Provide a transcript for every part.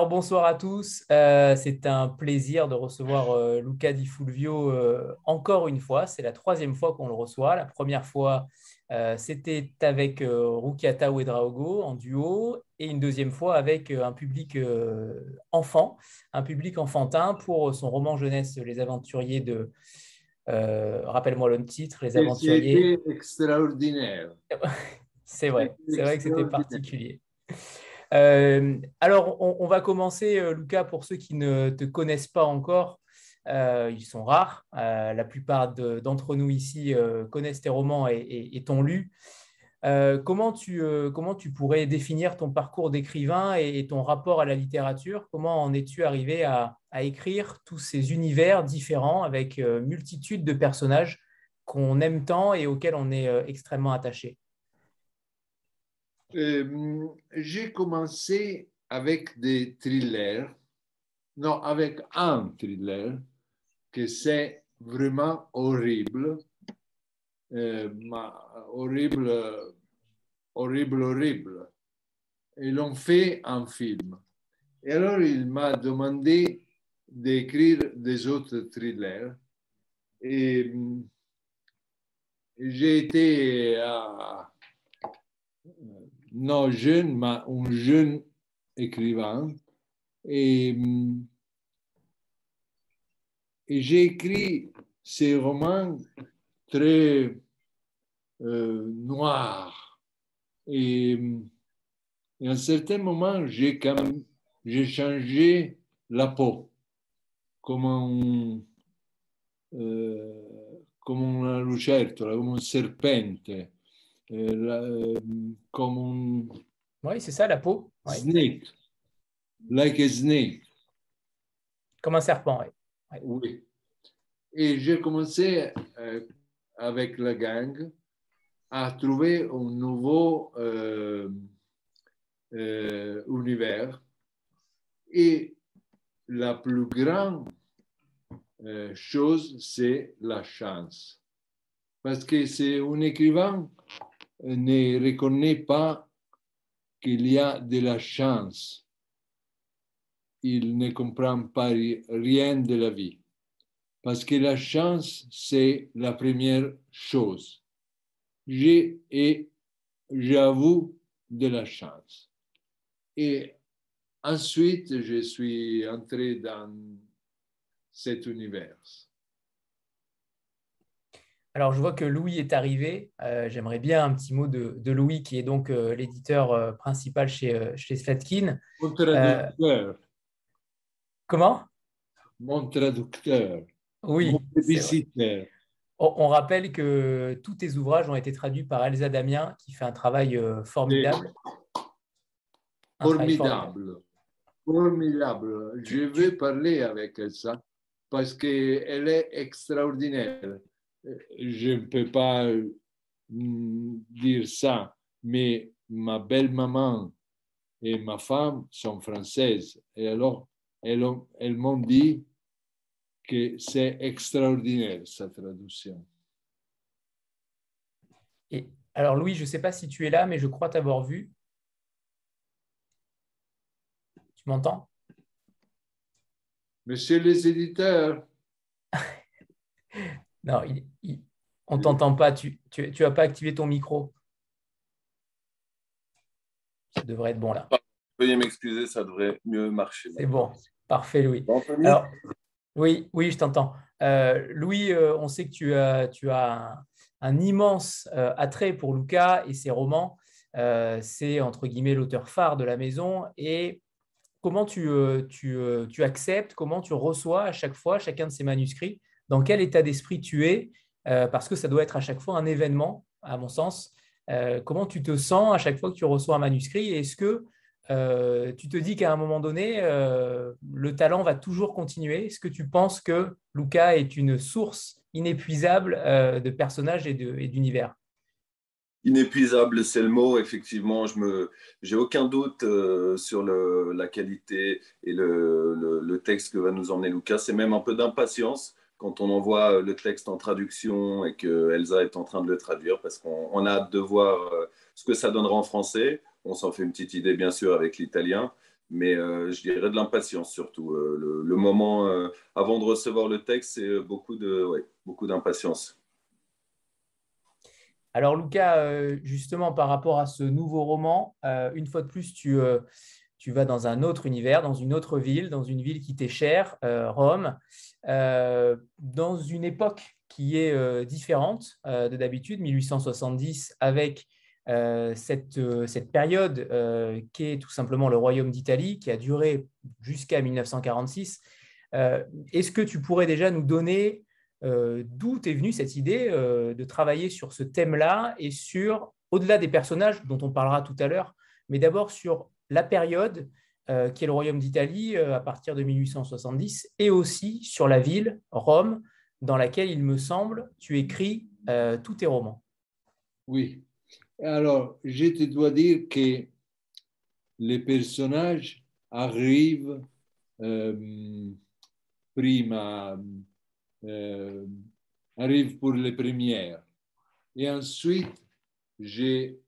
Alors, bonsoir à tous. Euh, c'est un plaisir de recevoir euh, Luca Di Fulvio euh, encore une fois. C'est la troisième fois qu'on le reçoit. La première fois, c'était avec Rukiata Ouedraogo en duo et une deuxième fois avec un public enfant, un public enfantin pour son roman jeunesse Les Aventuriers de. Rappelle-moi le titre, Les Aventuriers. C'était extraordinaire. c'est vrai, c'est vrai que c'était particulier. Euh, alors, on, va commencer, euh, Lucas, pour ceux qui ne te connaissent pas encore. Euh, ils sont rares. la plupart d'entre nous ici connaissent tes romans et, t'ont lu. comment, tu, comment tu pourrais définir ton parcours d'écrivain et, ton rapport à la littérature? Comment en es-tu arrivé à, écrire tous ces univers différents avec multitude de personnages qu'on aime tant et auxquels on est extrêmement attaché? Euh, j'ai commencé avec des thrillers, non, avec un thriller que c'est vraiment horrible, euh, horrible, horrible, horrible. Et l'ont fait un film. Et alors il m'a demandé d'écrire des autres thrillers. Et j'ai été à, non jeune, mais un jeune écrivain. Et, j'ai écrit ces romans très euh, noirs. Et, à un certain moment, j'ai changé la peau, comme un, euh, comme una lucertola, comme un serpente. Euh, euh, comme un... Oui, c'est ça, la peau. Snake. Like a snake. Comme un serpent, oui. Oui. Et j'ai commencé euh, avec la gang à trouver un nouveau univers. Et la plus grande chose, c'est la chance. Parce que c'est un écrivain ne reconnaît pas qu'il y a de la chance. Il ne comprend pas rien de la vie. Parce que la chance, c'est la première chose. J'ai et j'avoue de la chance. Et ensuite, je suis entré dans cet univers. Alors, je vois que Louis est arrivé. Euh, j'aimerais bien un petit mot de, Louis, qui est donc euh, l'éditeur euh, principal chez, chez Slatkin. Mon traducteur. comment? Mon traducteur. Oui. Mon on, on, rappelle que tous tes ouvrages ont été traduits par Elsa Damien, qui fait un travail formidable. formidable. formidable. Je veux parler avec Elsa parce qu'elle est extraordinaire je ne peux pas mm, dire ça, mais ma belle-maman et ma femme sont françaises. Et alors, elles, elles m'ont dit que c'est extraordinaire, sa traduction. Et alors, Louis, je ne sais pas si tu es là, mais je crois t'avoir vu. Tu m'entends? Monsieur les éditeurs. Non, on ne t'entend pas. Tu n'as pas activé ton micro. Ça devrait être bon là. Veuillez m'excuser, ça devrait mieux marcher. C'est bon. Parfait, Louis. oui, oui, je t'entends. Euh, Louis, euh, on sait que tu as, tu as un, immense euh, attrait pour Luca et ses romans. c'est entre guillemets l'auteur phare de la maison. Et comment tu, tu, tu acceptes, comment tu reçois à chaque fois chacun de ces manuscrits dans quel état d'esprit tu es, euh, parce que ça doit être à chaque fois un événement, à mon sens. Euh, comment tu te sens à chaque fois que tu reçois un manuscrit? Est-ce que euh, tu te dis qu'à un moment donné, le talent va toujours continuer? Est-ce que tu penses que Luca est une source inépuisable de personnages et d'univers? Inépuisable, c'est le mot. Effectivement, je me, j'ai aucun doute sur le, la qualité et le, le, le, texte que va nous emmener Lucas. C'est même un peu d'impatience quand on envoie euh, le texte en traduction et que Elsa est en train de le traduire, parce qu'on a hâte de voir euh, ce que ça donnera en français. On s'en fait une petite idée, bien sûr, avec l'italien. mais je dirais de l'impatience surtout. Le, moment avant de recevoir le texte, c'est beaucoup de, beaucoup d'impatience. Alors Lucas, justement par rapport à ce nouveau roman, une fois de plus, tu, tu vas dans un autre univers, dans une autre ville, dans une ville qui t'est chère, Rome, dans une époque qui est euh, différente euh, de d'habitude, 1870, avec euh, cette, cette, période qui est tout simplement le Royaume d'Italie, qui a duré jusqu'à 1946. Est-ce que tu pourrais déjà nous donner d'où est venue cette idée de travailler sur ce thème-là et sur, au-delà des personnages dont on parlera tout à l'heure, mais d'abord sur la période qui est le Royaume d'Italie à partir de 1870 et aussi sur la ville, Rome, dans laquelle, il me semble, tu écris euh, tous tes romans. Oui. Alors, je te dois dire que les personnages arrivent euh, prima, euh, arrivent pour les premières. Et ensuite, j'ai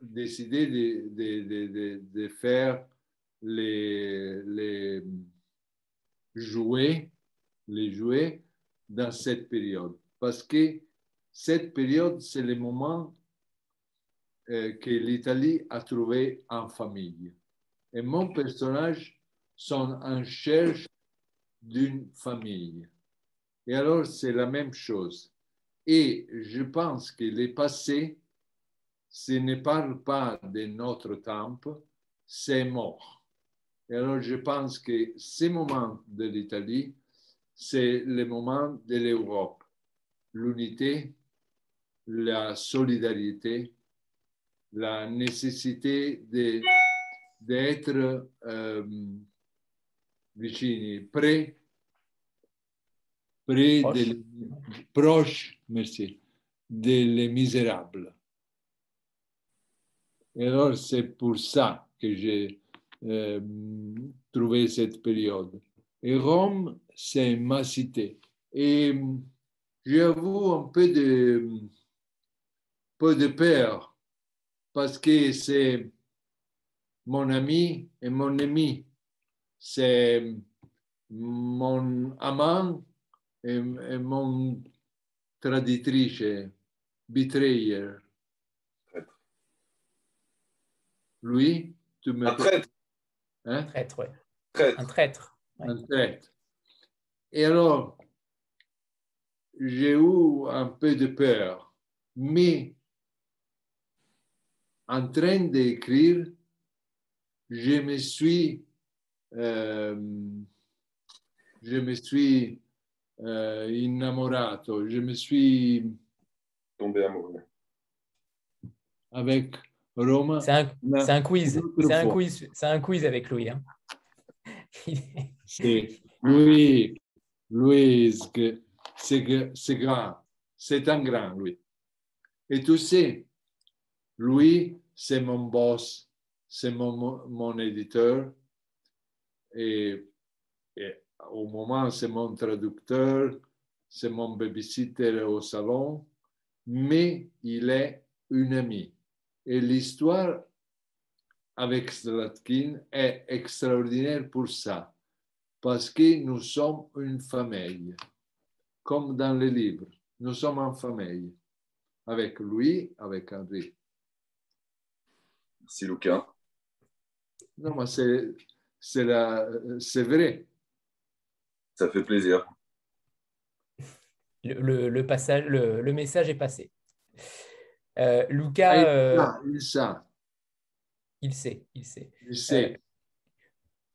décidé de, de, de, de, faire les, les jouets, les jouets dans cette période. Parce que cette période, c'est le moment euh, que l'Italie a trouvé en famille. Et mon personnage sont en cherche d'une famille. Et alors, c'est la même chose. Et je pense que le passé, ce ne parle pas de notre temps, c'est mort. Et alors, je pense que ces moments de l'Italie c'est le moment de l'Europe, l'unité, la solidarité, la nécessité d'être euh, vicini, près, près proche. Des, proche, merci, des misérables. Et alors, c'est pour ça que j'ai euh, trouvé cette période. Et Rome, c'est ma cité. Et j'avoue un peu de, peu de peur parce que c'est mon ami et mon ennemi. C'est mon amant et, mon traditrice, betrayer. Lui, tu me... Un traître. Hein? Traître, Un traître en tête. Et alors, j'ai eu un peu de peur, mais en train d'écrire, je me suis, euh, je me suis euh, innamorato, je me suis tombé amoureux avec C'est un, un, quiz, c'est un quiz, c'est un quiz avec Louis. Hein. c'est lui, lui, c'est grand, c'est un grand, lui. Et tu sais, lui, c'est mon boss, c'est mon, mon éditeur, et, et, au moment, c'est mon traducteur, c'est mon babysitter au salon, mais il est un ami. Et l'histoire avec Slatkin est extraordinaire pour ça, parce que nous sommes une famille, comme dans les livres. Nous sommes en famille, avec lui, avec Henri. Merci Lucas. Non, mais c'est, c'est, c'est vrai. Ça fait plaisir. Le, le, passage, le, le, message est passé. Euh, Lucas. Ah, il, euh, il sait, il sait. Il sait.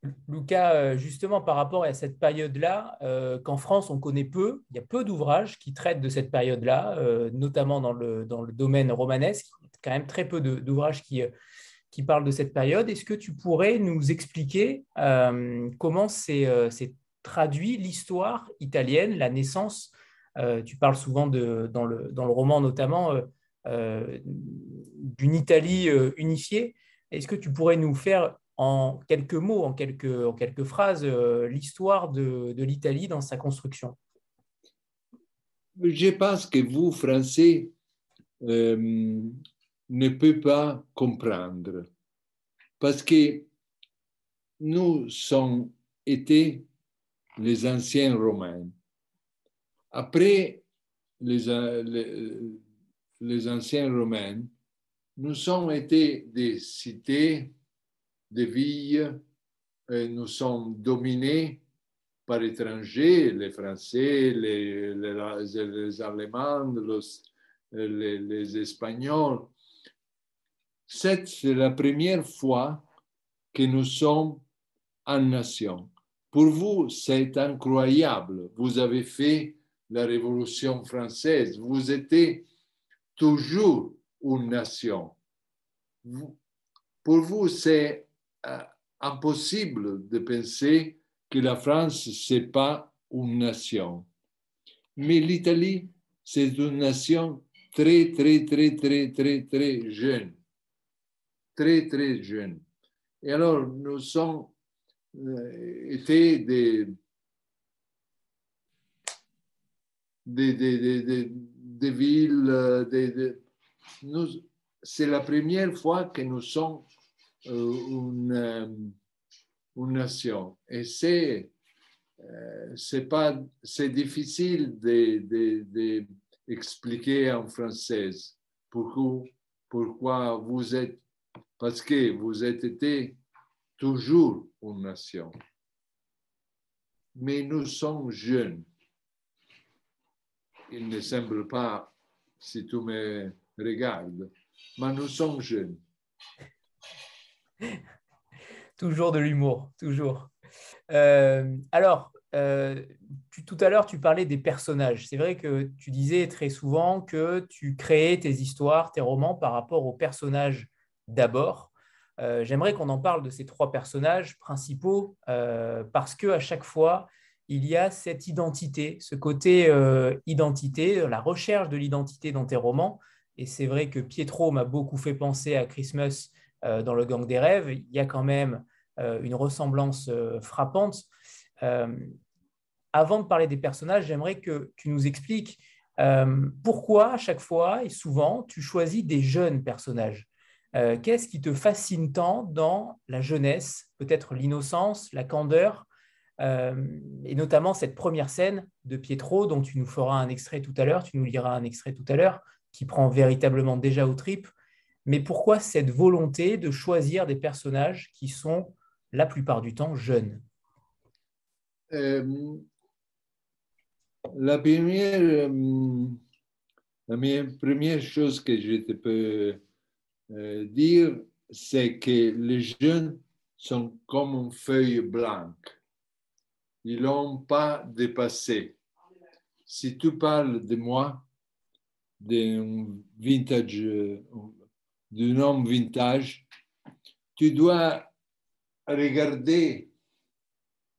Euh, Lucas, euh, justement par rapport à cette période-là, euh, qu'en France on connaît peu, il y a peu d'ouvrages qui traitent de cette période-là, notamment dans le, dans le domaine romanesque, quand même très peu d'ouvrages qui, qui parlent de cette période. Est-ce que tu pourrais nous expliquer comment c'est traduit l'histoire italienne, la naissance Tu parles souvent de, dans, le, dans le roman notamment d'une Italie unifiée. Est-ce que tu pourrais nous faire en quelques mots, en quelques, en quelques phrases, euh, l'histoire de, l'Italie dans sa construction? Je pense que vous, Français, euh, ne pouvez pas comprendre. Parce que nous sommes été les anciens Romains. Après les, anciens Romains, nous sommes été des cités, des villes, et nous sommes dominés par étrangers, les Français, les, les, Allemands, les, les Espagnols. C'est la première fois que nous sommes en nation. Pour vous, c'est incroyable. Vous avez fait la Révolution française. Vous étiez toujours une nation. Pour vous, c'est euh, impossible de penser que la France, c'est pas une nation. Mais l'Italie, c'est une nation très, très, très, très, très, très jeune. Très, très jeune. Et alors, nous sommes euh, été des, des villes, euh, c'est la première fois que nous sommes euh, une, une, nation. Et c'est c'est pas c'est difficile d'expliquer de, de en français pourquoi, pourquoi vous êtes parce que vous êtes été toujours une nation. Mais nous sommes jeunes. Il ne semble pas, si tu me regardes, mais nous sommes jeunes. toujours de l'humour, toujours. Euh, alors, euh, tout à l'heure, tu parlais des personnages. C'est vrai que tu disais très souvent que tu créais tes histoires, tes romans par rapport aux personnages d'abord. Euh, j'aimerais qu'on en parle de ces trois personnages principaux parce que à chaque fois, il y a cette identité, ce côté euh, identité, la recherche de l'identité dans tes romans. Et c'est vrai que Pietro m'a beaucoup fait penser à Christmas dans Le Gang des Rêves. Il y a quand même une ressemblance frappante. avant de parler des personnages, j'aimerais que tu nous expliques pourquoi à chaque fois et souvent tu choisis des jeunes personnages. Euh, qu'est-ce qui te fascine tant dans la jeunesse, peut-être l'innocence, la candeur, euh, et notamment cette première scène de Pietro dont tu nous feras un extrait tout à l'heure, tu nous liras un extrait tout à l'heure, qui prend véritablement déjà au tripes. Mais pourquoi cette volonté de choisir des personnages qui sont la plupart du temps jeunes? Euh, la, première, la première chose que je te peux euh, dire, c'est que les jeunes sont comme une feuille blanche. Ils n'ont pas dépassé. Si tu parles de moi, d'un vintage, d'un homme vintage, tu dois regarder,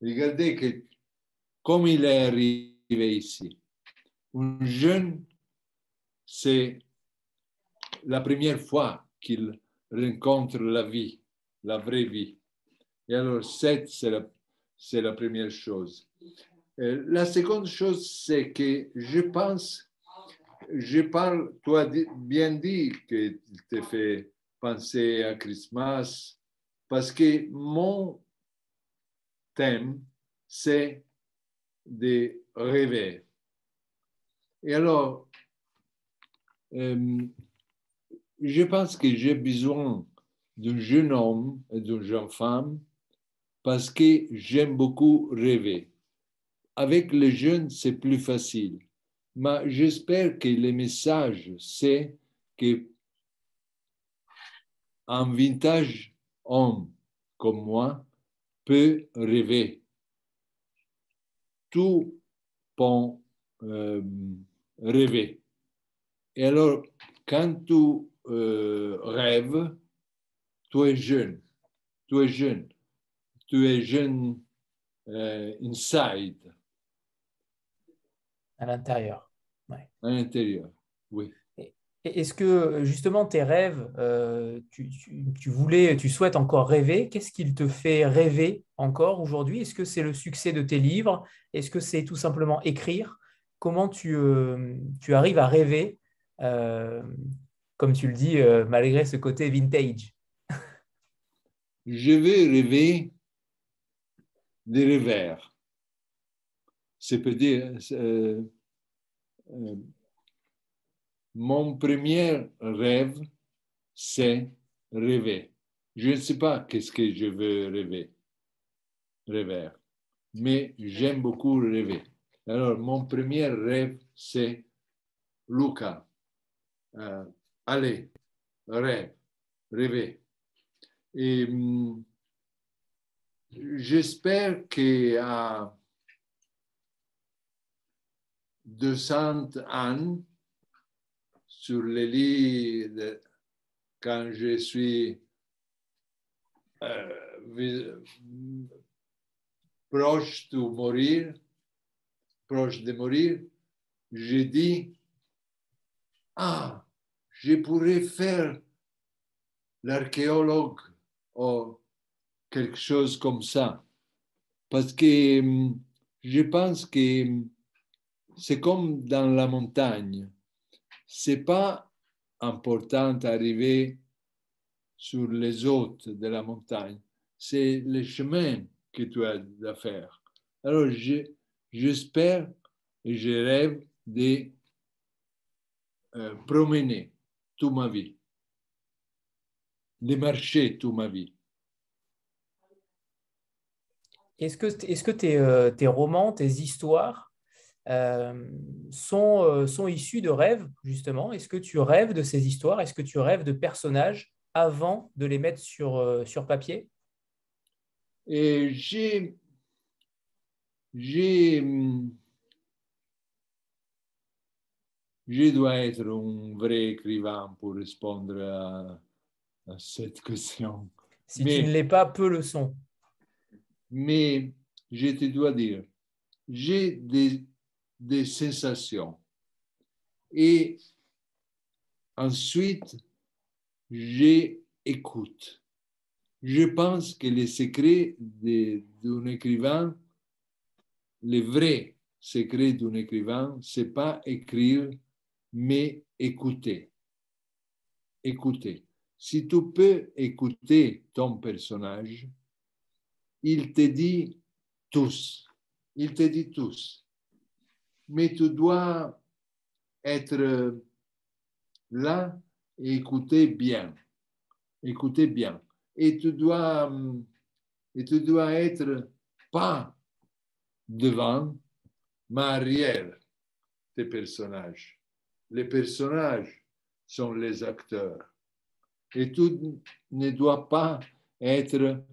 regarder que, comme il est arrivé ici. Un jeune, c'est la première fois qu'il rencontre la vie, la vraie vie. Et alors, cette, c'est la, c'est la première chose. Euh, la seconde chose, c'est que je pense, je parle, tu as bien dit que tu te fait penser à Christmas, parce que mon thème, c'est de rêver. Et alors, euh, je pense que j'ai besoin d'un jeune homme et d'une jeune femme parce que j'aime beaucoup rêver. Avec les jeunes, c'est plus facile. Mais j'espère que le message, c'est que un vintage homme comme moi peut rêver. Tout peut rêver. Et alors, quand tu euh, rêve, tu es jeune, tu es jeune, tu es jeune euh, inside. À l'intérieur. À l'intérieur, oui. Est-ce que justement tes rêves, euh, tu, tu, voulais, tu souhaites encore rêver Qu'est-ce qui te fait rêver encore aujourd'hui? Est-ce que c'est le succès de tes livres? Est-ce que c'est tout simplement écrire? Comment tu, tu arrives à rêver comme tu le dis, euh, malgré ce côté vintage? Je vais rêver des revers. C'est peut dire, euh, euh, mon premier rêve, c'est rêver. Je ne sais pas qu'est-ce que je veux rêver, rêver, mais j'aime beaucoup rêver. Alors, mon premier rêve, c'est Luca. Euh, allez, rêve, rêver. Et hum, j'espère qu'à 200 ans, sur les lits, quand je suis euh, proche de mourir, proche de mourir, j'ai dit, ah, je pourrais faire l'archéologue ou quelque chose comme ça. Parce que hum, je pense que hum, c'est comme dans la montagne. C'est pas important d'arriver sur les hôtes de la montagne. C'est le chemin que tu as à faire. Alors, j'espère et je rêve de euh, promener toute ma vie, de marcher toute ma vie. Est-ce que, est que tes, euh, tes, romans, tes histoires euh, sont, euh, sont issus de rêves, justement? Est-ce que tu rêves de ces histoires? Est-ce que tu rêves de personnages avant de les mettre sur, sur papier? Et j'ai, j'ai, je dois être un vrai écrivain pour répondre à, à cette question. Si tu ne l'es pas, peu le sont mais je te dois dire, j'ai des, des sensations. Et ensuite, j'écoute. Je pense que le secret d'un écrivain, le vrai secret d'un écrivain, c'est pas écrire, mais écouter. Écouter. Si tu peux écouter ton personnage, il te dit tous. Il te dit tous. Mais tu dois être là et écouter bien. Écouter bien. Et tu dois, et tu dois être pas devant, mais arrière tes personnages. Les personnages sont les acteurs. Et tu ne dois pas être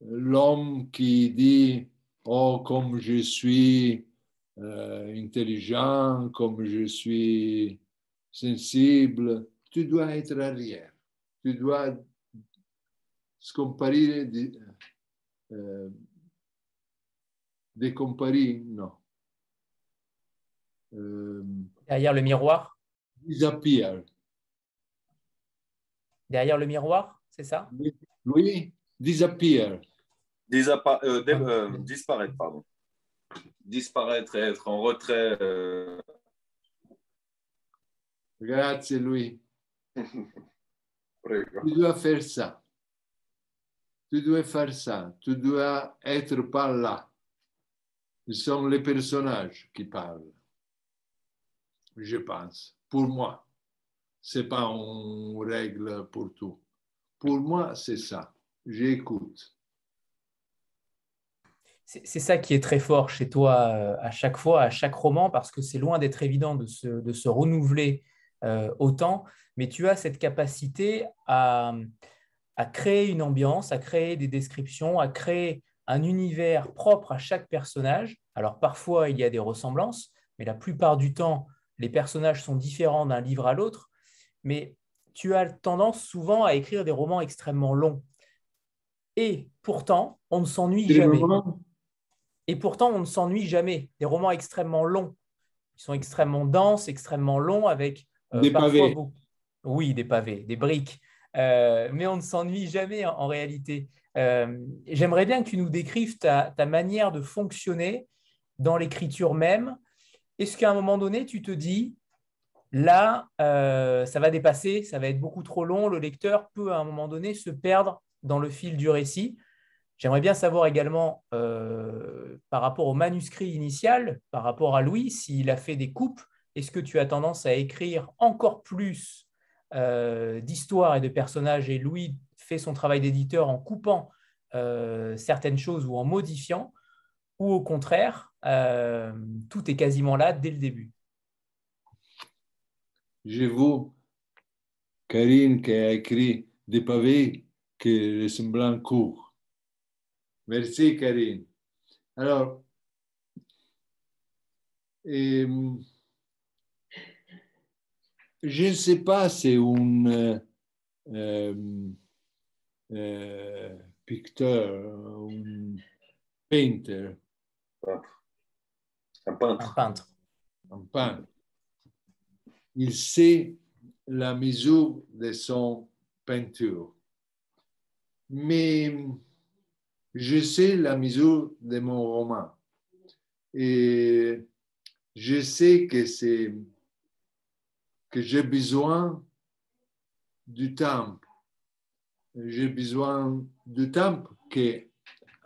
l'homme qui dit Oh, comme je suis euh, intelligent, comme je suis sensible, tu dois être arrière. Tu dois se comparer, euh, comparer, non. Euh, Derrière le miroir Disappear. Derrière le miroir, c'est ça? Oui, disappear. Euh, euh, disparaître, pardon. Disparaître et être en retrait. Euh... Grazie, Louis. tu dois faire ça. Tu dois faire ça. Tu dois être par là. Ce sont les personnages qui parlent. Je pense. Pour moi. Ce n'est pas une règle pour tout. Pour moi, c'est ça j'écoute. C'est ça qui est très fort chez toi euh, à chaque fois, à chaque roman, parce que c'est loin d'être évident de se, de se renouveler euh, autant, mais tu as cette capacité à, à, créer une ambiance, à créer des descriptions, à créer un univers propre à chaque personnage. Alors parfois, il y a des ressemblances, mais la plupart du temps, les personnages sont différents d'un livre à l'autre, mais tu as tendance souvent à écrire des romans extrêmement longs. Et pourtant, on ne s'ennuie jamais. Et pourtant, on ne s'ennuie jamais. Des romans extrêmement longs. Ils sont extrêmement denses, extrêmement longs, avec euh, des pavés. Oui, des pavés, des briques. Euh, mais on ne s'ennuie jamais en, réalité. Euh, j'aimerais bien que tu nous décrives ta, manière de fonctionner dans l'écriture même. Est-ce qu'à un moment donné, tu te dis, là, ça va dépasser, ça va être beaucoup trop long, le lecteur peut à un moment donné se perdre dans le fil du récit. J'aimerais bien savoir également, euh, par rapport au manuscrit initial, par rapport à Louis, s'il a fait des coupes, est-ce que tu as tendance à écrire encore plus euh, d'histoires et de personnages et Louis fait son travail d'éditeur en coupant euh, certaines choses ou en modifiant, ou au contraire, tout est quasiment là dès le début? Je vous, Karine qui a écrit des pavés que le semblant court. Merci, Karine. Alors, je ne sais pas, c'est un euh, euh, euh, picteur, un painter. Un peintre. Un peintre. Un peintre. Il sait la mesure de son peinture. Mais je sais la mesure de mon roman. Et je sais que c'est que j'ai besoin du temps. J'ai besoin du temps que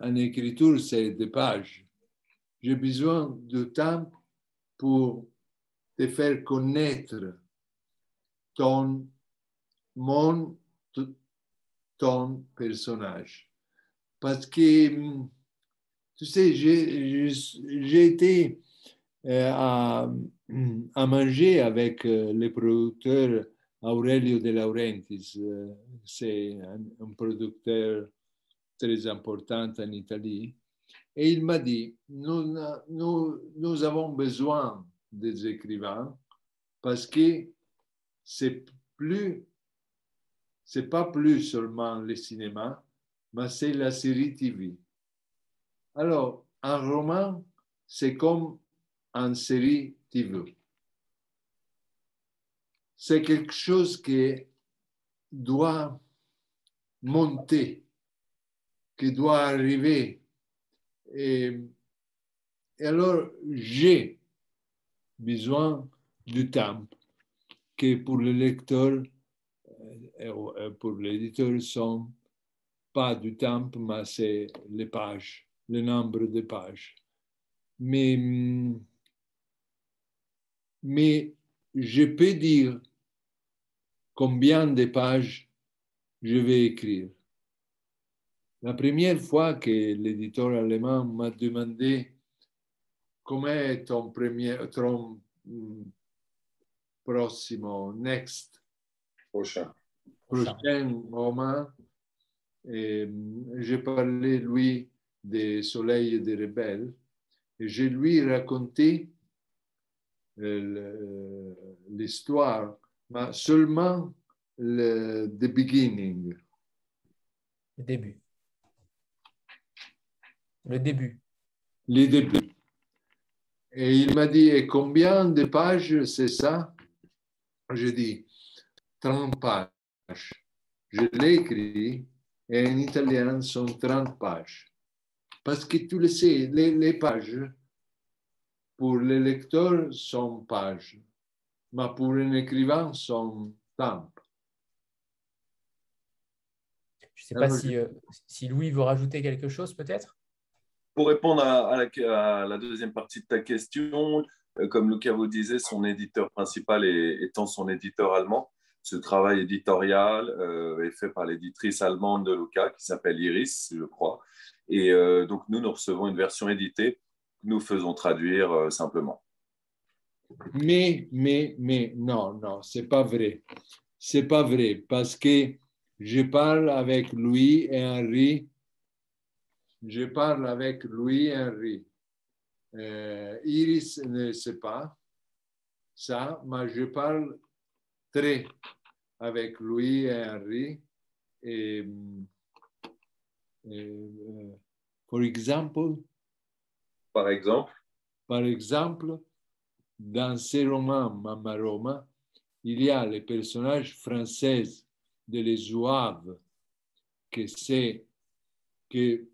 en écriture, c'est des pages. J'ai besoin de temps pour te faire connaître ton, mon, ton personnage parce que, tu sais, j'ai été euh, à, à, manger avec euh, le producteur Aurelio De Laurentiis. Euh, c'est un, producteur très important en Italie. Et il m'a dit, nous, nous, nous avons besoin des écrivains parce que c'est plus, c'est pas plus seulement le cinéma, mais c'est la série TV. Alors, un roman, c'est comme une série TV. C'est quelque chose qui doit monter, qui doit arriver. Et, alors, j'ai besoin du temps que pour le lecteur et pour l'éditeur sont pas du temps, mais c'est les pages, le nombre de pages. Mais, mais je peux dire combien de pages je vais écrire. La première fois que l'éditeur allemand m'a demandé comment est ton premier, ton mm, prossimo, next, prochain, prochain roman, j'ai parlé, lui, des soleils et des rebelles, et je lui raconté euh, l'histoire, mais seulement le the beginning. Le début. Le début. Le début. Et il m'a dit, et combien de pages c'est ça? Je dis, 30 pages. Je l'ai écrit et en italien sont 30 pages. Parce que tu le sais, les, pages, pour les lecteurs, sont pages, mais pour un écrivain, sont temps. Je ne sais pas si, euh, si, Louis veut rajouter quelque chose, peut-être? Pour répondre à, la, deuxième partie de ta question, euh, comme Luca vous disait, son éditeur principal étant son éditeur allemand, ce travail éditorial euh, est fait par l'éditrice allemande de Luca qui s'appelle Iris, je crois. Et euh, donc, nous, nous recevons une version éditée que nous faisons traduire euh, simplement. Mais, mais, mais, non, non, c'est pas vrai. C'est pas vrai parce que je parle avec Louis et Henri. Je parle avec Louis et Henri. Iris ne sait pas ça, mais je parle très avec Louis et Henri. Et, euh, par exemple, par exemple, par exemple, dans ces romans Mamma Roma, il y a les personnages français de les Zouaves, que c'est que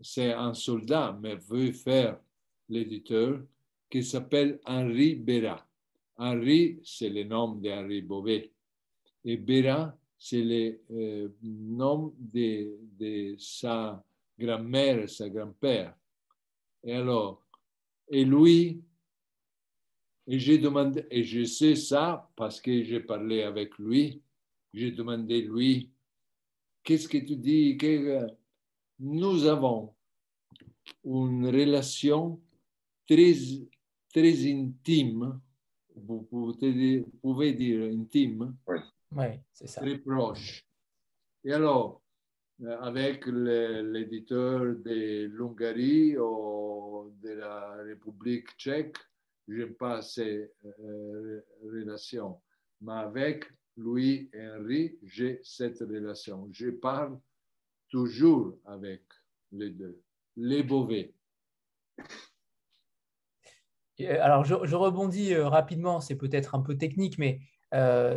c'est un soldat, mais veut faire l'éditeur, qui s'appelle Henri Béra. Henri, c'est le nom d'Henri Beauvais. Et Béra, c'est le euh, nom de, sa grand-mère sa grand-père. Et alors, et lui, et j'ai demandé, et je sais ça parce que j'ai parlé avec lui, j'ai demandé lui, qu'est-ce que tu dis? Que nous avons une relation très, très intime, vous pouvez dire, intime, oui. c'est ça. très proche. Et alors, euh, avec l'éditeur de l'Hongrie ou de la République tchèque, je n'ai pas ces euh, relations. Mais avec Louis et Henri, j'ai cette relation. Je parle toujours avec les deux, les Beauvais. Euh, alors, je, rebondis euh, rapidement, c'est peut-être un peu technique, mais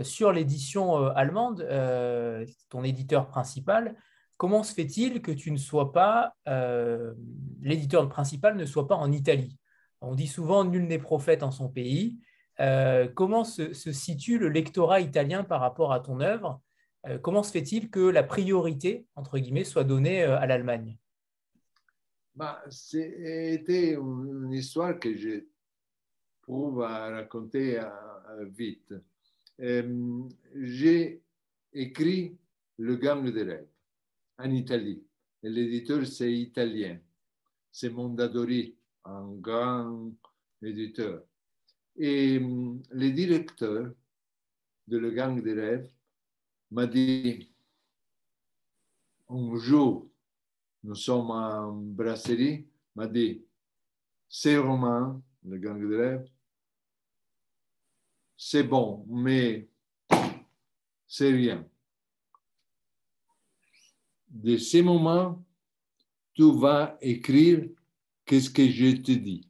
sur l'édition allemande, ton éditeur principal, comment se fait-il que tu ne sois pas, l'éditeur principal ne soit pas en Italie? On dit souvent nul n'est prophète en son pays. Euh, comment se, situe le lectorat italien par rapport à ton œuvre? Euh, Comment se fait-il que la priorité, entre guillemets, soit donnée euh, à l'Allemagne? Bah, C'était une histoire que je trouve à raconter vite. J'ai écrit Le Gang des rêves en Italie. L'éditeur, c'est italien. C'est Mondadori, un grand éditeur. Et hum, le directeur de Le Gang des rêves m'a dit, un jour, nous sommes en brasserie, m'a dit, c'est roman, Le Gang des rêves, c'est bon, mais c'est rien. De ce moment, tu vas écrire qu'est-ce que je te dis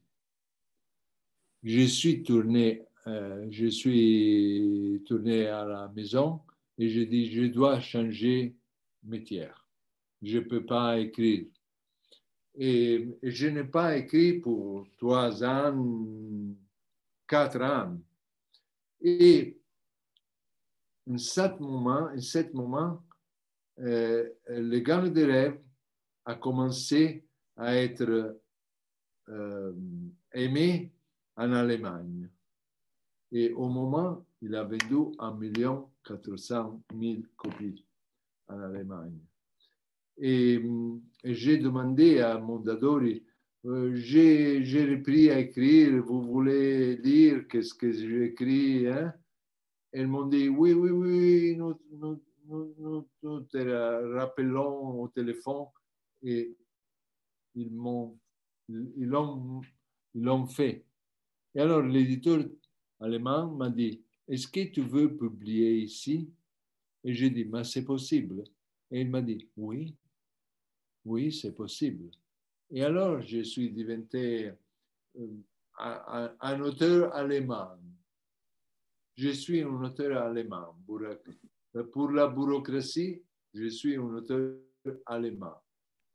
je suis tourné, euh, je suis tourné à la maison et je dis je dois changer métier. Je ne peux pas écrire. Et je n'ai pas écrit pour trois ans, quatre ans. Et en ce moment, en ce moment euh, le gang de rêve a commencé à être euh, aimé en Allemagne. Et au moment, il a vendu 1 400 000 copies en Allemagne. Et, j'ai demandé à Mondadori, euh, j'ai repris à écrire, vous voulez lire qu'est-ce que j'ai écrit hein? Elles m'ont dit, oui, oui, oui, nous, nous, nous, nous te rappelons au téléphone et ils l'ont, fait. Et alors l'éditeur allemand m'a dit, est-ce que tu veux publier ici? Et j'ai dit, mais c'est possible. Et il m'a dit, oui, oui, c'est possible. Et alors je suis devenu euh, un, auteur allemand. Je suis un auteur allemand. Pour la bureaucratie, je suis un auteur allemand.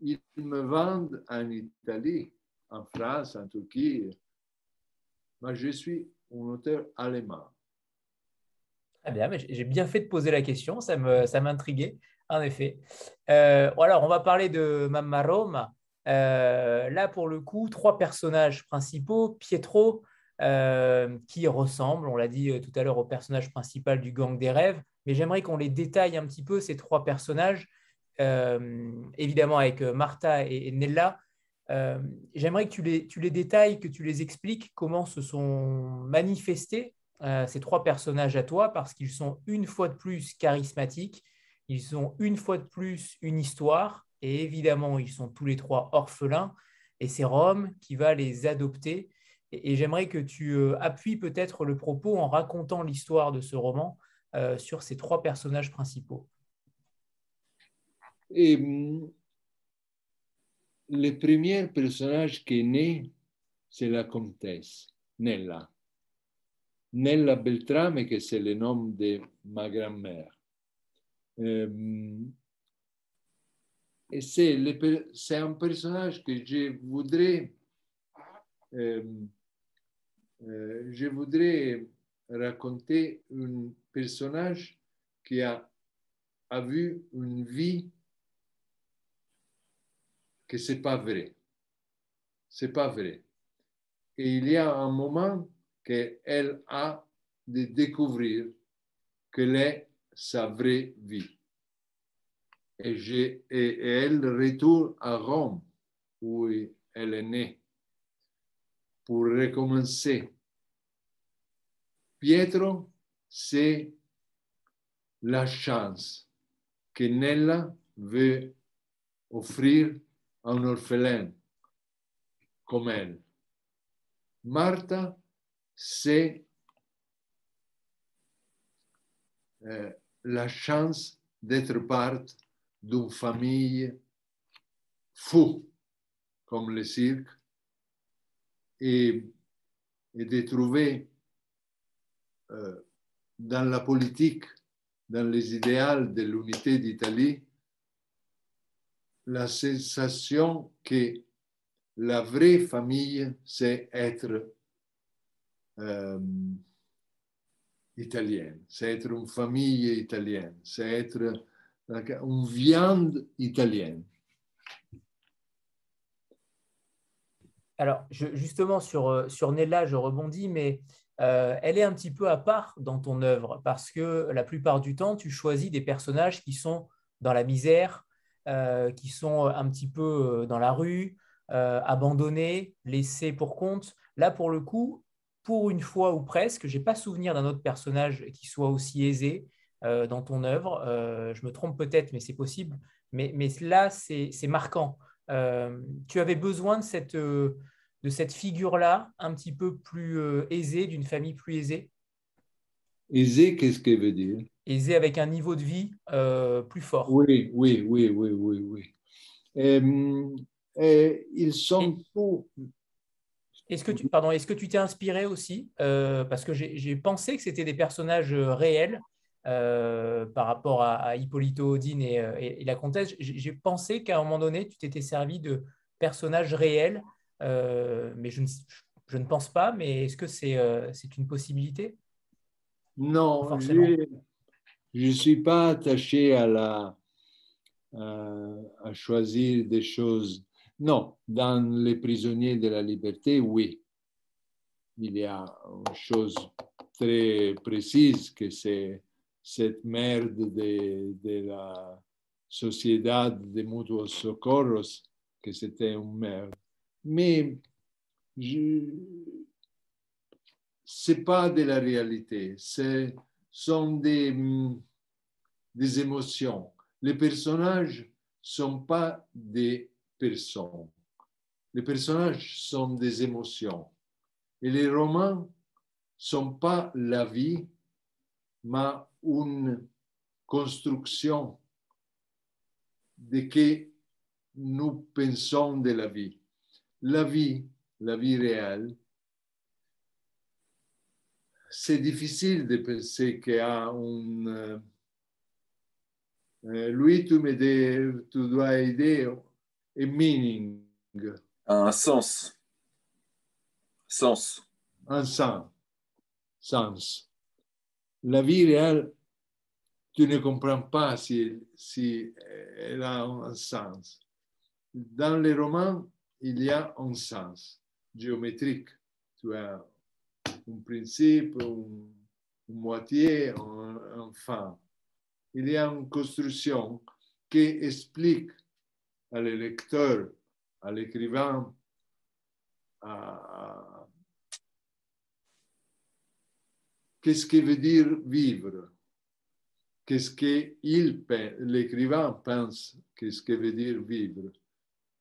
Ils me vendent en Italie, en France, en Turquie, moi, je suis un auteur allemand. Très bien, mais j'ai bien fait de poser la question, ça m'intriguait, ça en effet. Euh, alors, on va parler de Mamma Roma. Euh, là, pour le coup, trois personnages principaux. Pietro, euh, qui ressemble, on l'a dit tout à l'heure, au personnage principal du Gang des Rêves, mais j'aimerais qu'on les détaille un petit peu, ces trois personnages, évidemment avec Martha et Nella, euh, j'aimerais que tu les, tu les détailles, que tu les expliques comment se sont manifestés euh, ces trois personnages à toi, parce qu'ils sont une fois de plus charismatiques, ils ont une fois de plus une histoire, et évidemment, ils sont tous les trois orphelins, et c'est Rome qui va les adopter. Et, j'aimerais que tu euh, appuies peut-être le propos en racontant l'histoire de ce roman sur ces trois personnages principaux. Et le premier personnage qui est né, c'est la comtesse, Nella. Nella Beltrame, que c'est le nom de ma grand-mère. Euh, et c'est, un personnage que je voudrais, euh, euh, je voudrais raconter un personnage qui a, a vu une vie que c'est pas vrai. C'est pas vrai. Et il y a un moment qu'elle a de découvrir quelle est sa vraie vie. Et, elle retourne à Rome, où elle est née, pour recommencer. Pietro, c'est la chance que Nella veut offrir à un orphelin comme elle. Martha, c'est euh, la chance d'être part d'une famille fou comme le cirque et, et de trouver euh, dans la politique, dans les idéaux de l'unité d'Italie, la sensation que la vraie famille, c'est être euh, italienne, c'est être une famille italienne, c'est être une viande italienne. Alors, justement, sur, euh, sur Nella, je rebondis, mais euh, elle est un petit peu à part dans ton œuvre parce que la plupart du temps, tu choisis des personnages qui sont dans la misère, euh, qui sont un petit peu dans la rue, abandonnés, laissés pour compte. Là, pour le coup, pour une fois ou presque, je n'ai pas souvenir d'un autre personnage qui soit aussi aisé dans ton œuvre. je me trompe peut-être, mais c'est possible. Mais, mais là, c'est marquant. tu avais besoin de cette de cette figure-là, un petit peu plus euh, aisée, d'une famille plus aisée? Aisée, qu'est-ce qu'elle veut dire? Aisée avec un niveau de vie euh, plus fort. Oui, oui, oui, oui, oui, oui. Euh, ils sont tous. Est-ce que tu, pardon, est-ce que tu t'es inspiré aussi? Parce que j'ai pensé que c'était des personnages réels par rapport à, Hippolito Odine et, et la comtesse. J'ai pensé qu'à un moment donné, tu t'étais servi de personnages réels euh, mais je ne, je ne, pense pas. Mais est-ce que c'est euh, c'est une possibilité? Non, je ne suis pas attaché à, la, à choisir des choses. Non, dans les prisonniers de la liberté, oui. Il y a une chose très précise que c'est cette merde de, de la Sociedad de Mutuos Socorros, que c'était une merde mais ce n'est pas de la réalité, ce sont des, des émotions. Les personnages sont pas des personnes. Les personnages sont des émotions. Et les romans sont pas la vie, mais une construction de ce que nous pensons de la vie la vie, la vie réelle, c'est difficile de penser qu'il y a un... Euh, euh, lui, tu, me tu dois aider un meaning. Un sens. Sens. Un sens. Sens. La vie réelle, tu ne comprends pas si, elle a un sens. Dans les romans, il y a un sens géométrique. Tu as un principe, une, moitié, un, fin. Il y a une construction qui explique à lecteur, à l'écrivain, qu'est-ce que veut dire vivre, qu'est-ce que l'écrivain pense, qu'est-ce que veut dire vivre?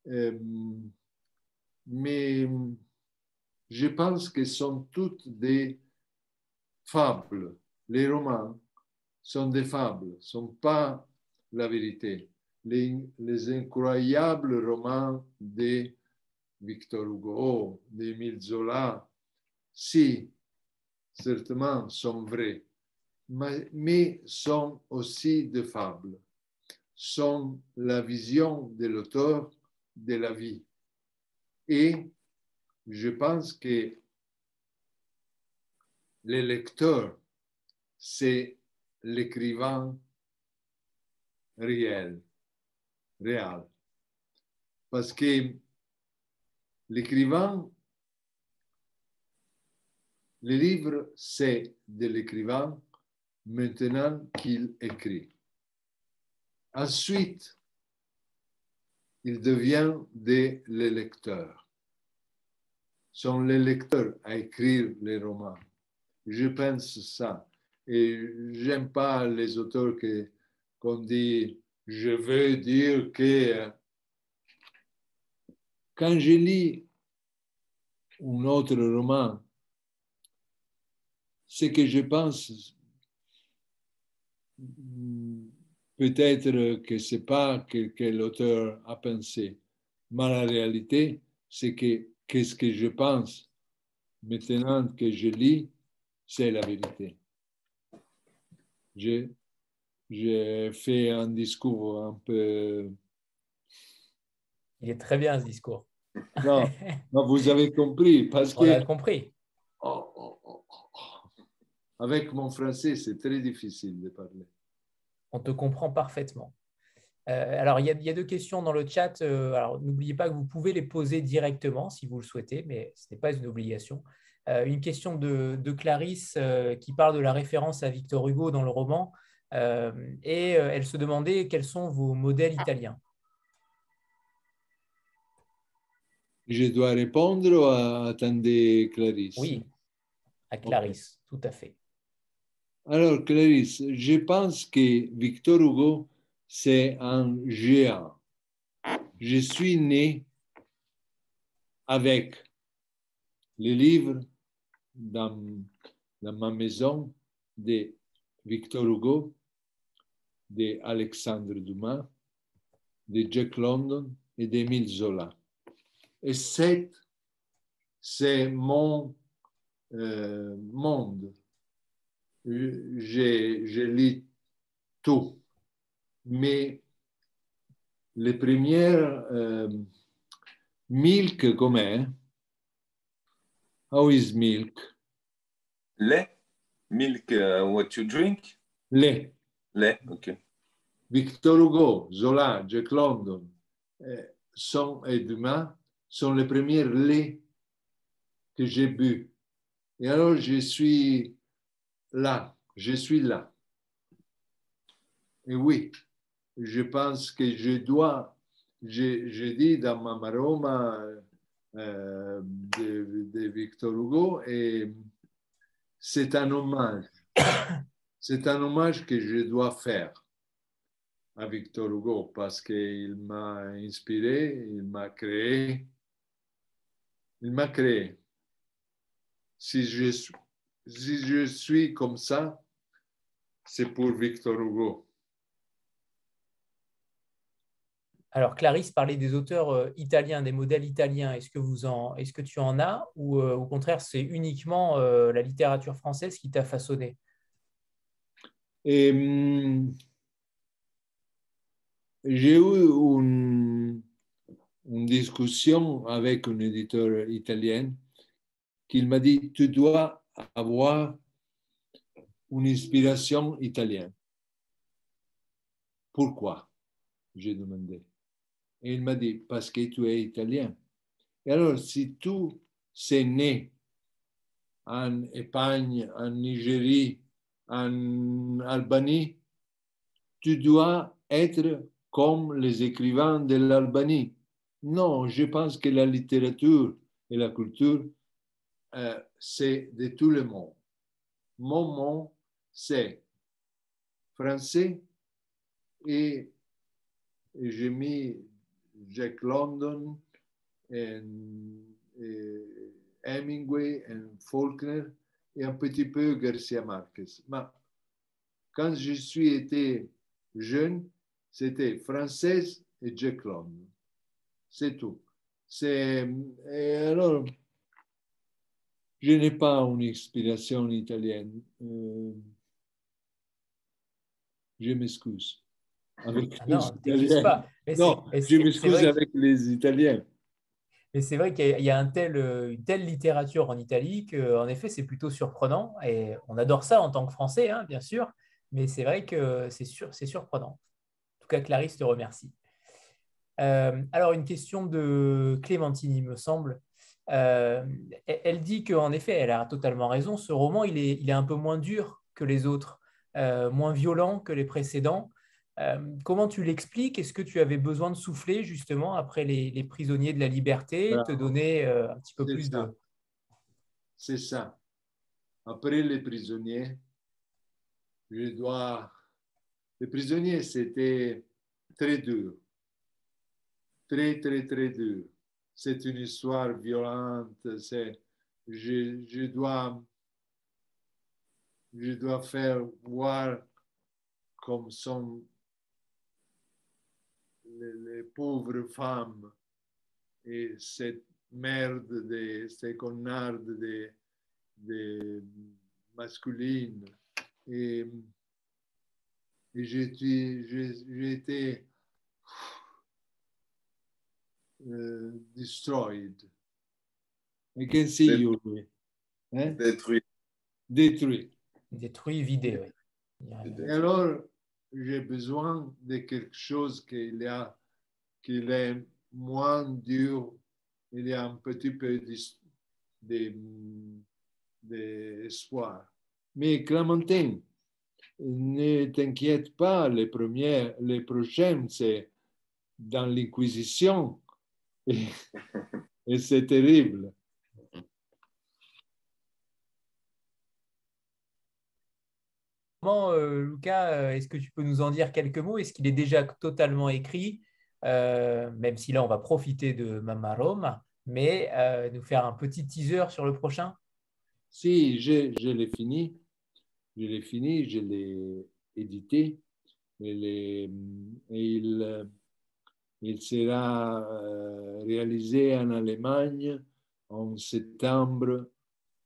Euh, mais je pense que sont toutes des fables. Les romans sont des fables, ne sont pas la vérité. Les, incroyables romans de Victor Hugo, d'Émile Zola, si, certainement sont vrais, mais, mais sont aussi des fables, sont la vision de l'auteur de la vie. Et je pense que le lecteur, c'est l'écrivain réel, réel. parce que l'écrivain, le livre, c'est de l'écrivain maintenant qu'il écrit. Ensuite, il devient de les lecteurs. Sont les lecteurs à écrire les romans. Je pense ça. Et j'aime pas les auteurs qui qu'on dit je veux dire que quand je lis un autre roman, ce que je pense, peut-être que ce n'est pas ce que l'auteur a pensé, mais la réalité, c'est que qu'est-ce que je pense maintenant que je lis, c'est la vérité. J'ai fait un discours un peu... Il est très bien ce discours. Non, vous avez compris. Parce On a compris. Avec mon français, c'est très difficile de parler. On te comprend parfaitement. Euh, alors, il y, a, deux questions dans le chat. Euh, alors, n'oubliez pas que vous pouvez les poser directement si vous le souhaitez, mais ce n'est pas une obligation. Euh, une question de, de Clarisse qui parle de la référence à Victor Hugo dans le roman. et elle se demandait quels sont vos modèles italiens. Je dois répondre ou attendez Clarisse? Oui, à Clarisse, tout à fait. Alors, Clarisse, je pense que Victor Hugo, c'est un géant. Je suis né avec les livres dans, ma maison de Victor Hugo, de Alexandre Dumas, de Jack London et d'Émile Zola. Et c'est, c'est mon euh, monde. J'ai, je lis tout. Mais les premières euh, milk, comment How is milk? Lait? Milk, uh, what you drink? Lait. Lait, ok. Victor Hugo, Zola, Jack London euh, sont, et Dumas sont les premiers laits que j'ai bu. Et alors, je suis là, je suis là. Et oui, je pense que je dois, je, dis dans ma maroma euh, de, de, Victor Hugo, et c'est un hommage. C'est un hommage que je dois faire à Victor Hugo parce qu'il m'a inspiré, il m'a créé il m'a créé. Si je, si je suis comme ça, c'est pour Victor Hugo. Alors, Clarisse parlait des auteurs euh, italiens, des modèles italiens. Est-ce que, vous en, est-ce que tu en as ou euh, au contraire, c'est uniquement euh, la littérature française qui t'a façonné? Hum, J'ai eu une, une discussion avec un éditeur italien qui m'a dit, tu dois avoir une inspiration italienne. Pourquoi? J'ai demandé. Et il m'a dit, parce que tu es italien. Et alors, si tu es né en Espagne, en Nigérie, en Albanie, tu dois être comme les écrivains de l'Albanie. Non, je pense que la littérature et la culture, euh, c'est de tout le monde. Mon monde, c'est français et, j'ai mis Jack London et, Hemingway et Faulkner et un petit peu Garcia Marquez. Mais quand je suis été jeune, c'était française et Jack London. C'est tout. C'est, alors, je n'ai pas une inspiration italienne. Euh, je m'excuse. Avec ah non, pas. non, je m'excuse avec les Italiens. Mais c'est vrai qu'il y a un tel, une telle littérature en Italie qu'en effet, c'est plutôt surprenant. Et on adore ça en tant que Français, hein, bien sûr. Mais c'est vrai que c'est, surprenant. En tout cas, Clarisse te remercie. alors, une question de Clémentine, il me semble. Elle dit qu'en effet, elle a totalement raison. Ce roman, il est, il est un peu moins dur que les autres, moins violent que les précédents. comment tu l'expliques? Est-ce que tu avais besoin de souffler justement après les, prisonniers de la liberté, te donner un petit peu plus de... C'est ça. Après les prisonniers, je dois... Les prisonniers, c'était très dur. Très, très, très dur. C'est une histoire violente. Je, je, dois, je dois faire voir comme sont les, pauvres femmes et cette merde, de, ces connards de, de masculines. Et, et été uh, destroyed. I can see Dét you. Hein? Détruit. Détruit. Détruit, vidé, oui. Alors, j'ai besoin de quelque chose qu'il a, qu'il est moins dur, il y a un petit peu d'espoir. Mais Clémentine, ne t'inquiète pas, les premiers, les prochaines, c'est dans l'Inquisition. Et, et c'est terrible. Comment, euh, Lucas, euh, est-ce que tu peux nous en dire quelques mots? Est-ce qu'il est déjà totalement écrit euh, Même si là, on va profiter de Mama Rome, mais nous faire un petit teaser sur le prochain? Si, je, je l'ai fini. Je l'ai fini, je l'ai édité. Et, il, il, sera réalisé en Allemagne en septembre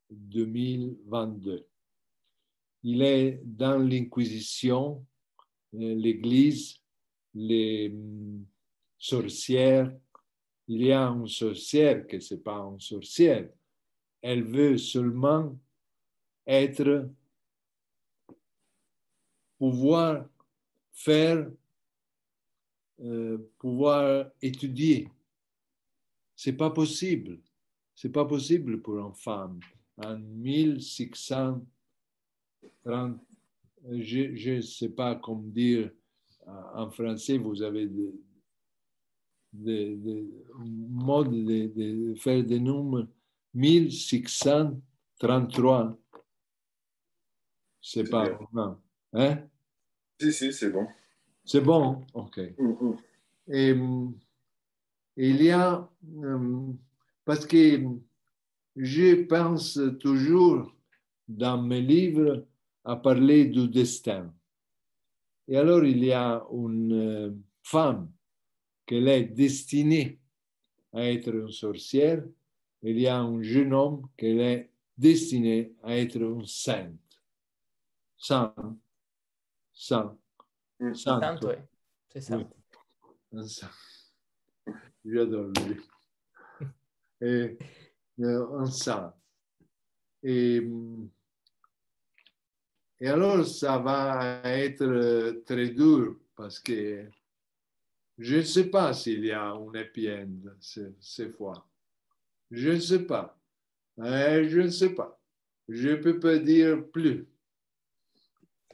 2022 il est dans l'Inquisition, euh, l'Église, les hum, sorcières. Il y a une sorcière qui n'est pas une sorcière. Elle veut seulement être, pouvoir faire, euh, pouvoir étudier. C'est pas possible. C'est pas possible pour une femme. En 1600 je ne sais pas comment dire en français, vous avez des, des, modes de, faire des nombres 1633. C'est pas bon. Hein? Si, si, c'est bon. C'est bon? OK. Mm, mm. Et, il y a, euh, parce que je pense toujours dans mes livres, à parler du destin. Et alors il y a une euh, femme qui est destinée à être une sorcière, il y a un jeune homme qui est destiné à être un saint. Saint. Saint. Oui. C'est ça. Un saint. J'adore lui. Et, euh. Et et alors, ça va être euh, très dur parce que je ne sais pas s'il y a une épienne cette fois. Je ne sais pas. je ne sais pas. Je ne peux pas dire plus.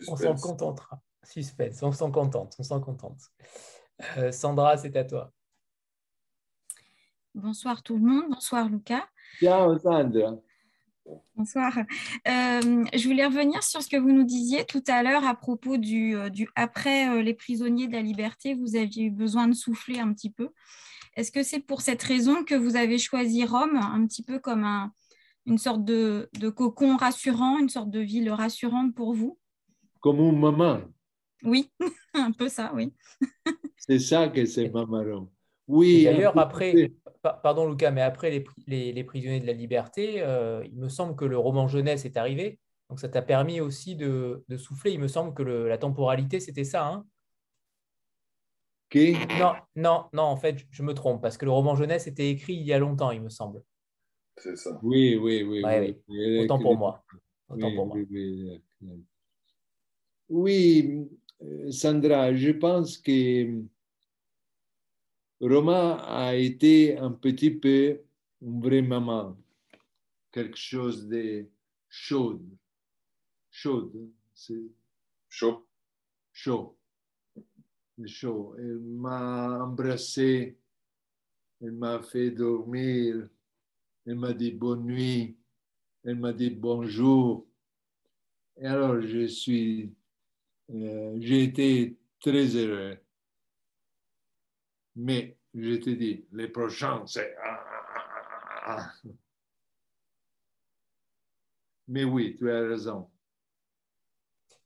On s'en contentera. Suspense, on s'en contente, on s'en contente. Euh, Sandra, c'est à toi. Bonsoir tout le monde, bonsoir Lucas. Ciao Sandra. Bonsoir. Euh, je voulais revenir sur ce que vous nous disiez tout à l'heure à propos du, euh, du après euh, les prisonniers de la liberté. Vous aviez eu besoin de souffler un petit peu. Est-ce que c'est pour cette raison que vous avez choisi Rome un petit peu comme un, une sorte de, de, cocon rassurant, une sorte de ville rassurante pour vous? Comme une maman. Oui, un peu ça, oui. c'est ça que c'est maman Rome. Oui. D'ailleurs, après, pardon Lucas, mais après les, prisonniers de la liberté, euh, il me semble que le roman jeunesse est arrivé. Donc ça t'a permis aussi de, souffler. Il me semble que la temporalité, c'était ça. Hein non, non, non, en fait, je me trompe, parce que le roman jeunesse était écrit il y a longtemps, il me semble. C'est ça. Oui, oui, oui. oui. Autant pour moi. oui, euh, Sandra, je pense que Roma a été un petit peu une vraie maman, quelque chose de chaud. Chaud, c'est chaud. Chaud. Chaud. Elle m'a embrassé, elle m'a fait dormir, elle m'a dit bonne nuit, elle m'a dit bonjour. Et alors, je suis, euh, j'ai été très heureux. Mais je te dis, les prochains, c'est... Ah, ah, ah, Mais oui, tu as raison.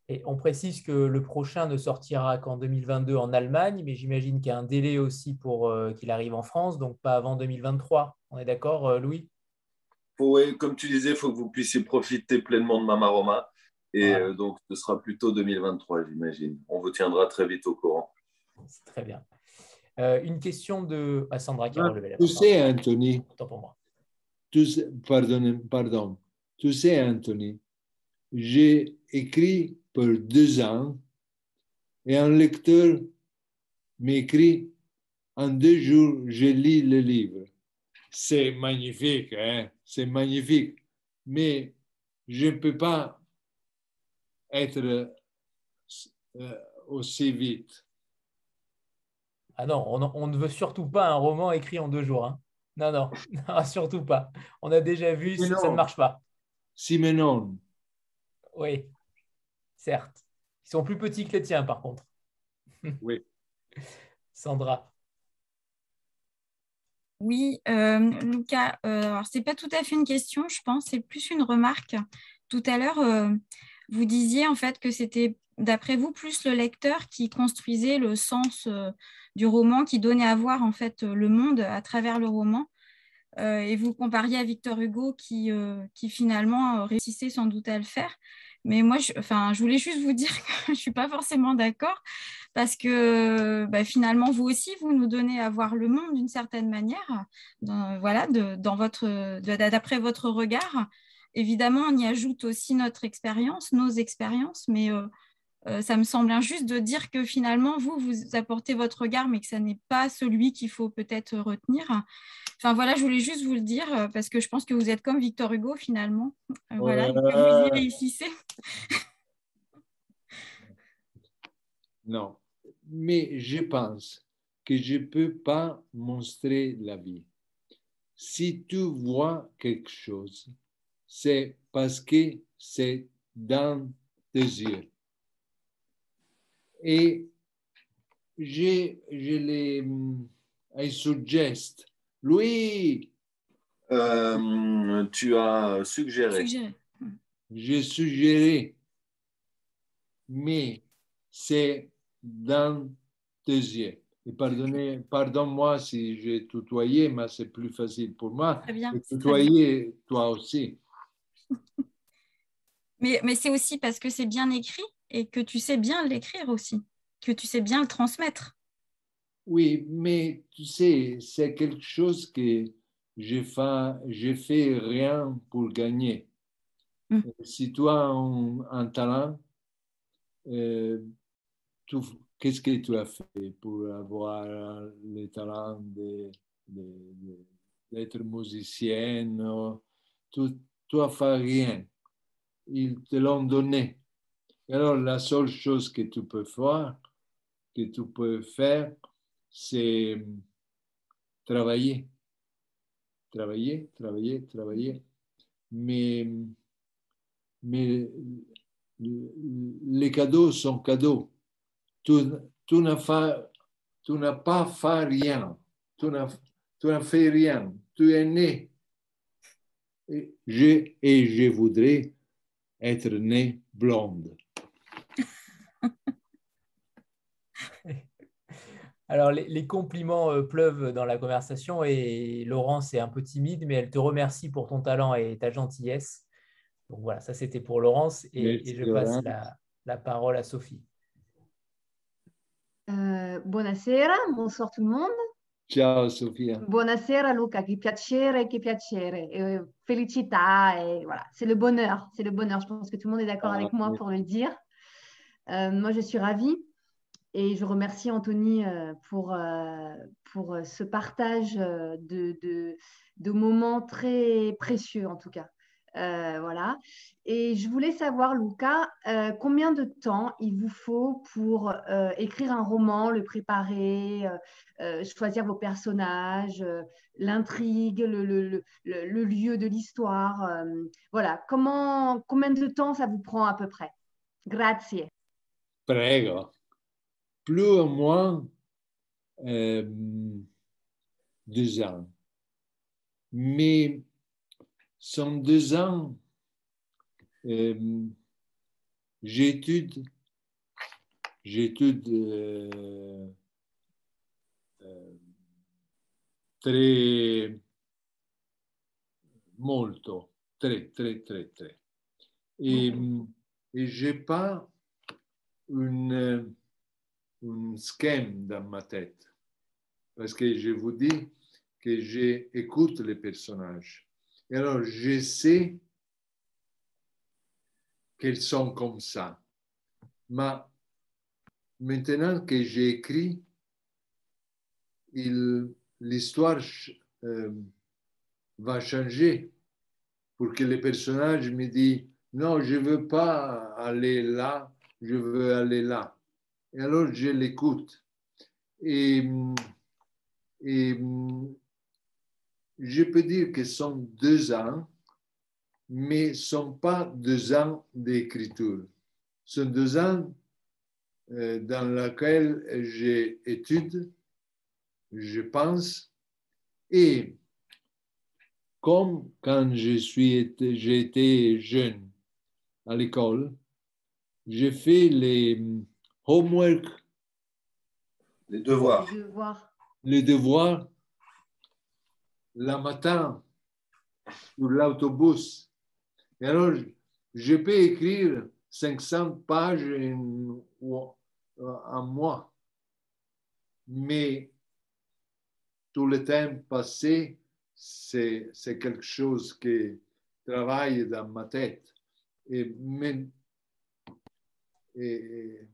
Et on précise que le prochain ne sortira qu'en 2022 en Allemagne, mais j'imagine qu'il y a un délai aussi pour euh, qu'il arrive en France, donc pas avant 2023. On est d'accord, euh, Louis? Oui, comme tu disais, il faut que vous puissiez profiter pleinement de Mama Roma. Et euh, donc, ce sera plutôt 2023, j'imagine. On vous tiendra très vite au courant. C'est très bien. Euh, une question de ah, Sandra qui a relevé la Tu sais, Anthony. pour moi. Tu sais, pardon, pardon. Tu sais, Anthony, j'ai écrit pour deux ans et un lecteur m'écrit en deux jours, je lis le livre. C'est magnifique, hein? c'est magnifique. Mais je ne peux pas être euh, aussi vite. Ah non, on, ne veut surtout pas un roman écrit en deux jours. Hein. Non, non, surtout pas. On a déjà vu, ça, ça ne marche pas. Simenon. Oui, certes. Ils sont plus petits que les tiens, par contre. Oui. Sandra. Oui, euh, Lucas, euh, ce n'est pas tout à fait une question, je pense, c'est plus une remarque. Tout à l'heure, euh, vous disiez en fait que c'était, d'après vous, plus le lecteur qui construisait le sens euh, du roman, qui donnait à voir en fait le monde à travers le roman. Euh, et vous compariez à Victor Hugo qui, euh, finalement réussissait sans doute à le faire. Mais moi, je voulais juste vous dire que je ne suis pas forcément d'accord parce que bah, finalement, vous aussi, vous nous donnez à voir le monde d'une certaine manière, voilà, dans votre, d'après votre regard. Évidemment, on y ajoute aussi notre expérience, nos expériences, mais euh, euh, ça me semble injuste de dire que finalement, vous, vous apportez votre regard, mais que ça n'est pas celui qu'il faut peut-être retenir. Enfin voilà, je voulais juste vous le dire euh, parce que je pense que vous êtes comme Victor Hugo finalement. voilà, que vous y réussissez. non, mais je pense que je ne peux pas montrer la vie. Si tu vois quelque chose, c'est parce que c'est dans tes yeux. Et je, je les, I suggest, Louis. Euh, tu as suggéré. J'ai suggéré, mais c'est dans tes yeux. Et pardonnez, pardonne-moi si j'ai tutoyé, mais c'est plus facile pour moi. Très bien. tutoyer, toi aussi. mais, mais c'est aussi parce que c'est bien écrit et que tu sais bien l'écrire aussi, que tu sais bien le transmettre. Oui, mais tu sais, c'est quelque chose que j'ai fait, j'ai fait rien pour gagner. Mm. Si tu as un, talent, euh, qu'est-ce que tu as fait pour avoir le talent d'être musicienne? Tu as fait rien ils te l'ont donné. Alors, la seule chose que tu peux faire, que tu peux faire, c'est travailler. Travailler, travailler, travailler. Mais, mais les cadeaux sont cadeaux. Tu, tu n'as pas fait rien. Tu n'as fait rien. Tu es né. Et je, et je voudrais être née blonde. Alors, les, compliments euh, pleuvent dans la conversation et Laurence est un peu timide, mais elle te remercie pour ton talent et ta gentillesse. Donc voilà, ça c'était pour Laurence et, je passe la, parole à Sophie. Euh, buonasera, bonsoir tout le monde. Ciao Sofia. Buonasera Luca, che piacere, che piacere. Et, felicità, et voilà, c'est le bonheur, c'est le bonheur. Je pense que tout le monde est d'accord avec moi pour le dire. Euh, moi, je suis ravie. Et je remercie Anthony pour, pour ce partage de, de moments très précieux, en tout cas. Euh, voilà. Et je voulais savoir, Luca, euh, combien de temps il vous faut pour euh, écrire un roman, le préparer, choisir vos personnages, l'intrigue, le, le, le, lieu de l'histoire. voilà. Comment, combien de temps ça vous prend à peu près? Grazie. Prego. Plus ou moins deux ans. Mais sont deux ans, euh, j'étude, j'étude euh, euh, très, molto, très, très, très, très. Et, et je n'ai pas une, un schème dans ma tête. Parce que je vous dis que j'écoute les personnages. Et alors, je sais qu'elles sont comme ça. Mais maintenant que j'ai écrit, l'histoire euh, va changer pour que les personnages me disent non, je ne veux pas aller là, je veux aller là. Et alors je l'écoute. Et, je peux dire que ce sont deux ans, mais ce ne sont pas deux ans d'écriture. Ce sont deux ans euh, dans lesquels j'étudie, je pense, et comme quand je suis j'ai été jeune à l'école, j'ai fait les homework, les devoirs. Les devoirs le matin sur l'autobus. Et alors, je peux écrire 500 pages en, un mois. Mais tout le temps passé, c'est quelque chose qui travaille dans ma tête. Et, et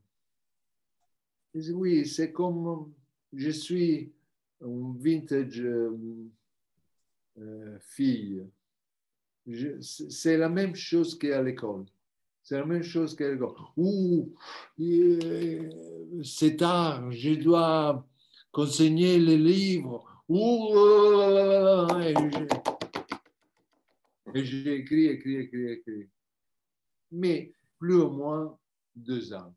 oui, c'est comme je suis un vintage euh, fille. C'est la même chose qu'à l'école. C'est la même chose qu'à l'école. Ou euh, c'est tard, je dois consigner les livres. Ouh, et j'ai écrit, écrit, écrit, écrit. Mais plus ou moins deux ans.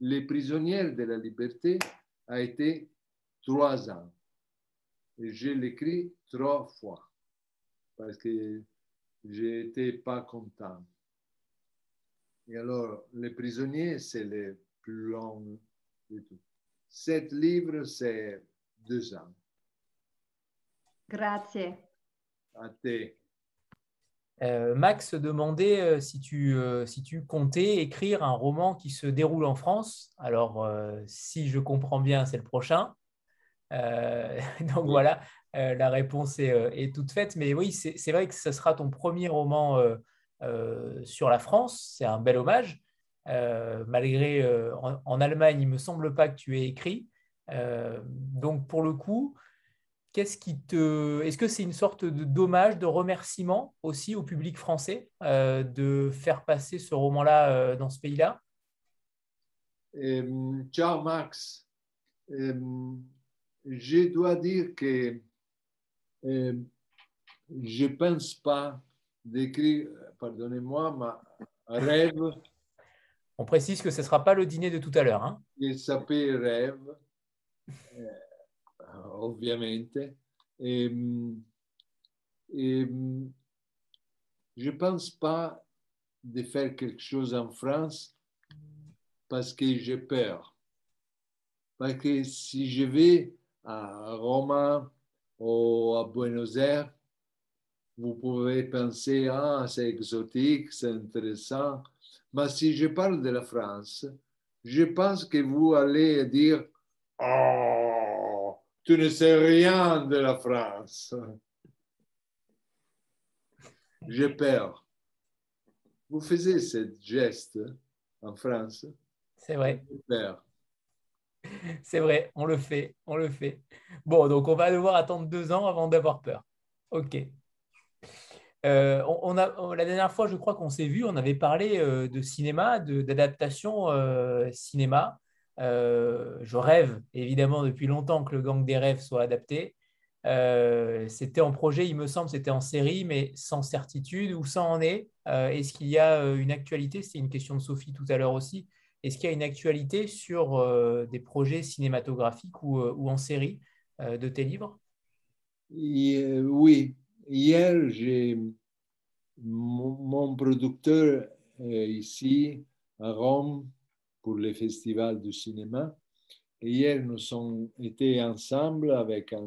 Les prisonnières de la liberté a été trois ans. Et je l'écris trois fois parce que j'étais pas content. Et alors, Les prisonniers, c'est le plus long de tout. Sept livres, c'est deux ans. Grazie. À te. Euh, Max demandait euh, si, tu, euh, si tu comptais écrire un roman qui se déroule en France. Alors, si je comprends bien, c'est le prochain. donc voilà, euh, la réponse euh, est, toute faite. Mais oui, c'est vrai que ce sera ton premier roman euh, sur la France. C'est un bel hommage. malgré en, Allemagne, il me semble pas que tu aies écrit. donc pour le coup, qu'est-ce qui te, est-ce que c'est une sorte de dommage, de remerciement aussi au public français de faire passer ce roman-là dans ce pays-là? Ciao Max, je dois dire que je ne pense pas d'écrire, pardonnez-moi, ma rêve. On précise que ce ne sera pas le dîner de tout à l'heure. Hein. Il s'appelle rêve, euh, obviamente. Et, et je ne pense pas de faire quelque chose en France parce que j'ai peur. Parce que si je vais à Rome, ou à Buenos Aires, vous pouvez penser, ah, c'est exotique, c'est intéressant. Mais si je parle de la France, je pense que vous allez dire, oh, tu ne sais rien de la France. J'ai peur. Vous faisiez ce geste en France C'est vrai. peur. C'est vrai, on le fait, on le fait. Bon, donc on va devoir attendre deux ans avant d'avoir peur. Ok. Euh, la dernière fois, je crois qu'on s'est vu, on avait parlé euh, de cinéma, d'adaptation euh, cinéma. je rêve évidemment depuis longtemps que le Gang des rêves soit adapté. c'était en projet, il me semble, c'était en série, mais sans certitude. Où ça en est? Est-ce qu'il y a une actualité? C'est une question de Sophie tout à l'heure aussi. Est-ce qu'il y a une actualité sur des projets cinématographiques ou, en série de tes livres? Oui, hier, j'ai mon, producteur ici à Rome pour le festival du cinéma. Hier, nous sommes été ensemble avec un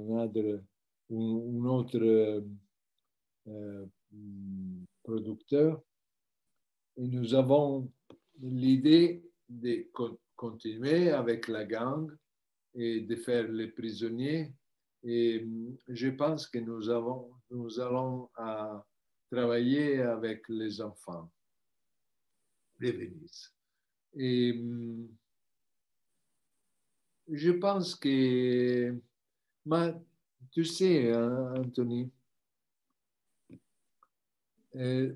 autre, euh, producteur. Et nous avons l'idée de continuer avec la gang et de faire les prisonniers et mm, je pense que nous, avons, nous allons à travailler avec les enfants de Venise. Et mm, je pense que, tu sais, hein, Anthony, euh,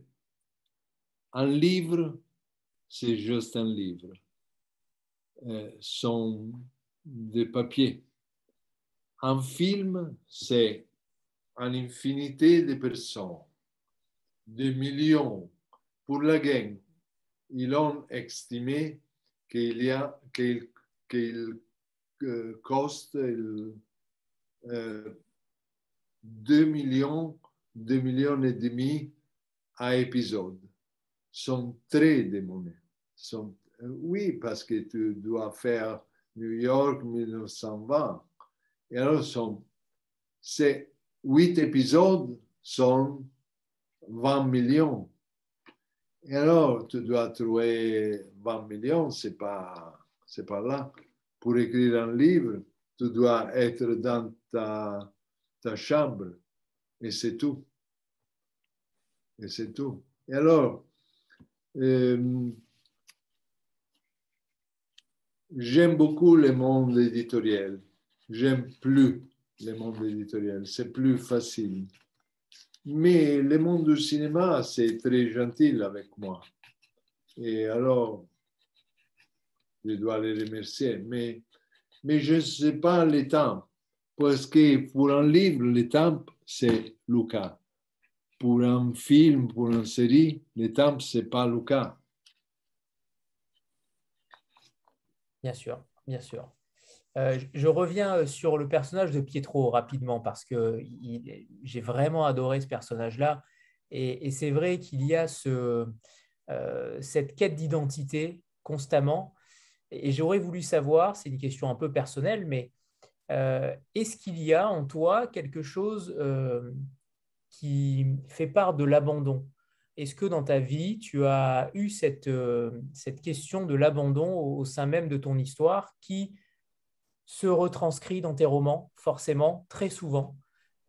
un livre, c'est juste un livre. Euh, sont des papiers un film, c'est une infinité de personnes, des millions. Pour la gang, ils ont estimé qu'il y a qu'il, euh, coste 2 euh, millions, 2 millions et demi à épisode. Sont très démonés. Sont, oui, parce que tu dois faire New York 1920 et alors, sont, ces huit épisodes sont 20 millions. Et alors, tu dois trouver 20 millions, c'est pas, pas là. Pour écrire un livre, tu dois être dans ta, ta chambre. Et c'est tout. Et c'est tout. Et alors, euh, j'aime beaucoup le monde éditorial j'aime plus le monde éditorial, c'est plus facile. Mais le monde du cinéma, c'est très gentil avec moi. Et alors, je dois les remercier. Mais, mais je ne sais pas les temps. Parce que pour un livre, le temps, c'est Lucas. Pour un film, pour une série, le temps, ce n'est pas Lucas. Bien sûr, bien sûr. Euh, je reviens euh, sur le personnage de Pietro rapidement parce que j'ai vraiment adoré ce personnage-là. Et, c'est vrai qu'il y a euh, cette quête d'identité constamment. Et, j'aurais voulu savoir, c'est une question un peu personnelle, mais est-ce qu'il y a en toi quelque chose qui fait part de l'abandon? Est-ce que dans ta vie, tu as eu cette, cette question de l'abandon au sein même de ton histoire qui se retranscrit dans tes romans, forcément, très souvent?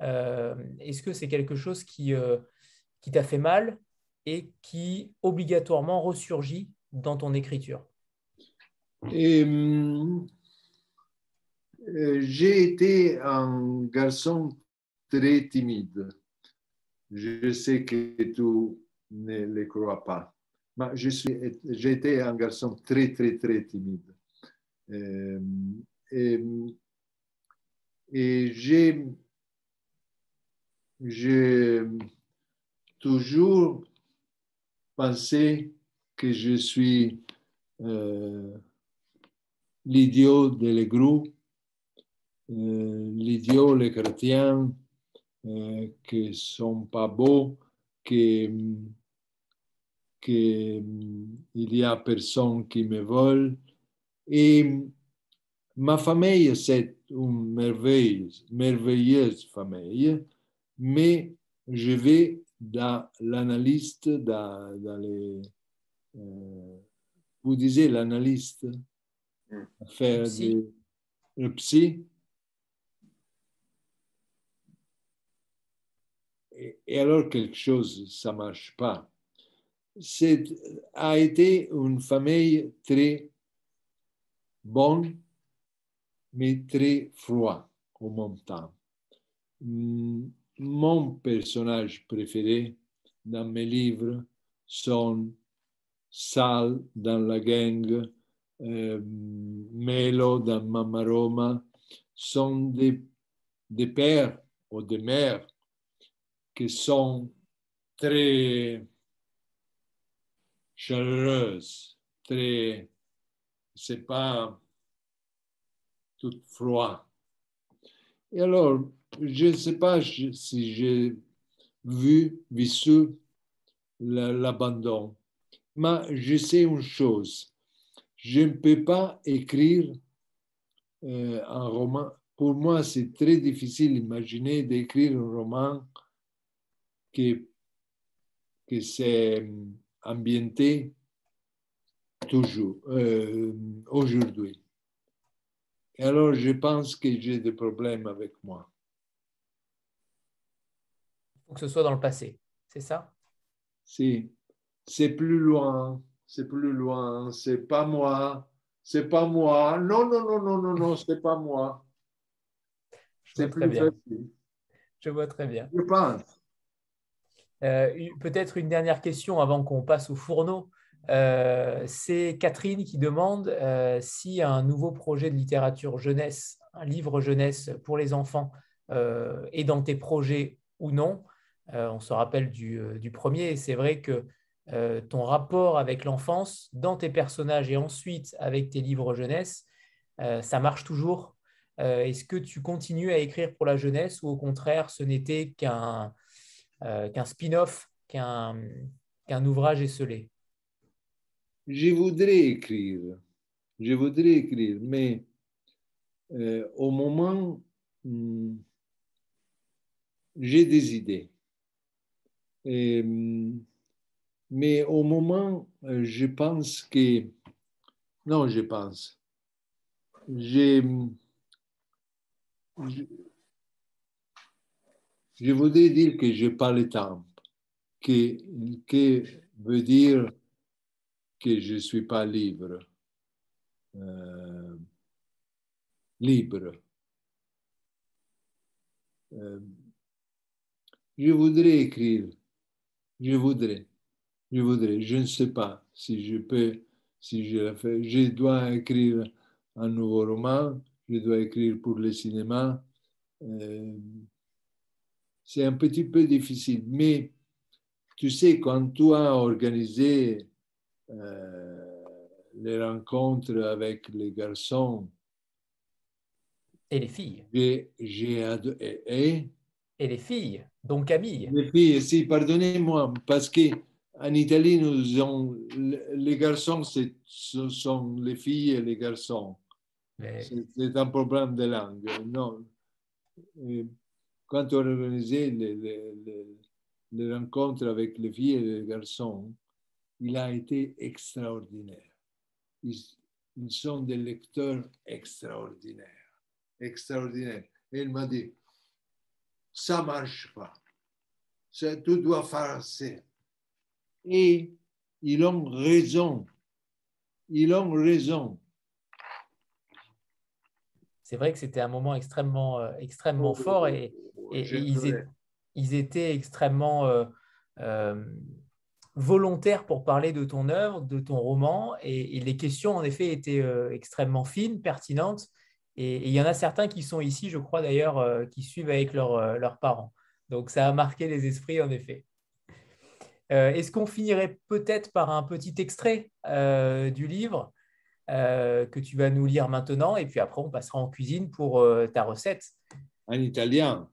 Euh, est-ce que c'est quelque chose qui, euh, qui t'a fait mal et qui obligatoirement ressurgit dans ton écriture? Euh, J'ai été un garçon très timide. Je sais que tu ne le crois pas. Mais j'ai été un garçon très, très, très timide. Et, j'ai, toujours pensé que je suis euh, l'idiot de l'égrou, euh, l'idiot, les chrétiens, euh, qui ne sont pas beaux, qu'il que, y a personne qui me vole. Et Ma famille, c'est une merveilleuse, merveilleuse famille, mais je vais dans l'analyste, dans, dans les... Euh, vous disiez l'analyste, hmm. faire psy. le psy. Et, alors quelque chose, ça ne marche pas. C'est, a été une famille très bonne, mais très froid au même temps. Mm, mon personnage préféré dans mes livres sont Sal dans la gang, euh, Melo dans Mamma Roma, sont des, des pères ou des mères qui sont très chaleureuses, très, c'est pas tout froid. Et alors, je ne sais pas si j'ai vu, vu l'abandon, mais je sais une chose, je ne peux pas écrire euh, un roman. Pour moi, c'est très difficile d'imaginer d'écrire un roman qui, qui s'est ambienté toujours, euh, aujourd'hui. Et alors, je pense que j'ai des problèmes avec moi. Il faut que ce soit dans le passé, c'est ça? Si, c'est plus loin, c'est plus loin, c'est pas moi, c'est pas moi. Non, non, non, non, non, non, c'est pas moi. C'est plus bien. facile. Je vois très bien. Je pense. Euh, peut-être une dernière question avant qu'on passe au fourneau. Euh, c'est Catherine qui demande euh, si un nouveau projet de littérature jeunesse, un livre jeunesse pour les enfants, est dans tes projets ou non. on se rappelle du, premier, c'est vrai que ton rapport avec l'enfance, dans tes personnages et ensuite avec tes livres jeunesse, ça marche toujours? Est-ce que tu continues à écrire pour la jeunesse ou au contraire, ce n'était qu'un qu'un spin-off, qu'un qu'un ouvrage esselé je voudrais écrire, je voudrais écrire, mais euh, au moment, hmm, j'ai des idées. Hmm, mais au moment, euh, je pense que, non, je pense, je, je, voudrais dire que je n'ai pas le temps, que, veut dire que je ne suis pas libre. Euh, libre. Euh, je voudrais écrire. Je voudrais. Je voudrais. Je ne sais pas si je peux, si je le fais. Je dois écrire un nouveau roman. Je dois écrire pour le cinéma. Euh, c'est un petit peu difficile, mais tu sais, quand tu as organisé euh, les rencontres avec les garçons. Et les filles. J'ai, et, et, les filles, donc Camille. Les filles, si, pardonnez-moi, parce qu'en Italie, nous avons, les garçons, ce sont les filles et les garçons. C'est un problème de langue. Non. Quand on organisait les, les, rencontres avec les filles et les garçons, il a été extraordinaire. Ils, sont des lecteurs extraordinaires, extraordinaires. Et il m'a dit, ça ne marche pas. Tout doit ça. Et ils ont raison. Ils ont raison. C'est vrai que c'était un moment extrêmement, euh, extrêmement oh, fort et, ils, étaient extrêmement euh, euh, volontaire pour parler de ton œuvre, de ton roman, et, les questions, en effet, étaient extrêmement fines, pertinentes, et, il y en a certains qui sont ici, je crois d'ailleurs, qui suivent avec leurs parents. Donc ça a marqué les esprits, en effet. Est-ce qu'on finirait peut-être par un petit extrait du livre? Que tu vas nous lire maintenant, et puis après on passera en cuisine pour ta recette En italien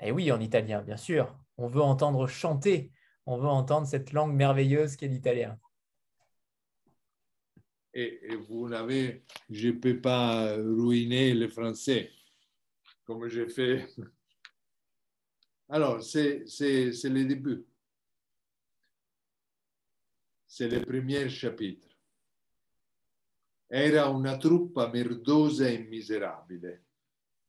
Eh oui, en italien, bien sûr. On veut entendre chanter on veut entendre cette langue merveilleuse qu'est l'italien. Et, vous n'avez, je ne peux pas ruiner le français comme j'ai fait. Alors, c'est le début. C'est le premier chapitre. Era una truppa merdosa e miserabile,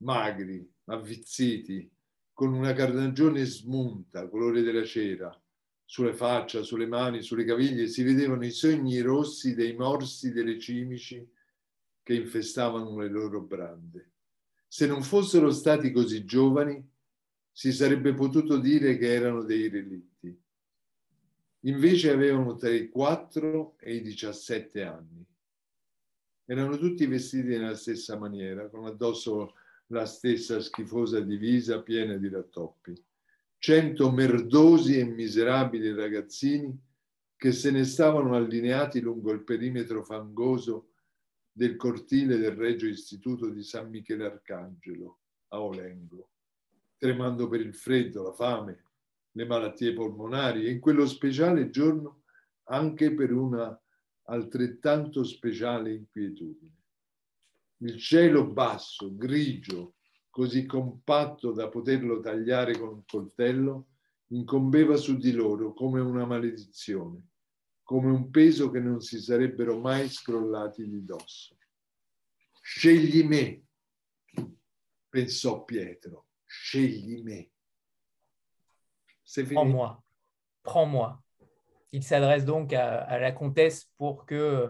magri, avvizziti, con una carnagione smunta, colore della cera, sulle facce, sulle mani, sulle caviglie, si vedevano i sogni rossi dei morsi delle cimici che infestavano le loro brande. Se non fossero stati così giovani, si sarebbe potuto dire che erano dei relitti. Invece avevano tra i 4 e i 17 anni. Erano tutti vestiti nella stessa maniera, con addosso la stessa schifosa divisa piena di rattoppi. Cento merdosi e miserabili ragazzini che se ne stavano allineati lungo il perimetro fangoso del cortile del Regio Istituto di San Michele Arcangelo a Olengo, tremando per il freddo, la fame, le malattie polmonari e in quello speciale giorno anche per una altrettanto speciale inquietudine. Il cielo basso, grigio, così compatto da poterlo tagliare con un coltello, incombeva su di loro come una maledizione, come un peso che non si sarebbero mai scrollati di dosso. Scegli me, pensò Pietro, scegli me. Prends-moi, prends-moi. Il s'adresse donc à, à, la comtesse pour que,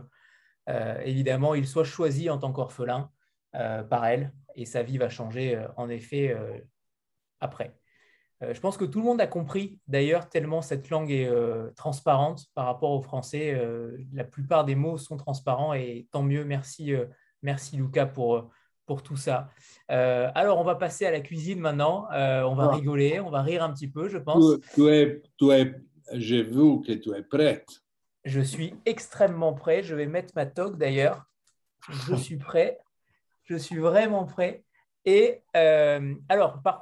euh, évidemment, il soit choisi en tant qu'orphelin euh, par elle et sa vie va changer euh, en effet après. Je pense que tout le monde a compris d'ailleurs tellement cette langue est transparente par rapport au français. la plupart des mots sont transparents et tant mieux. Merci, merci Lucas pour, pour tout ça. alors on va passer à la cuisine maintenant. on va rigoler, on va rire un petit peu, je pense. J'ai vu que tu es prête. Je suis extrêmement prêt. Je vais mettre ma toque d'ailleurs. Je suis prêt. Je suis vraiment prêt. Et euh, alors, par contre,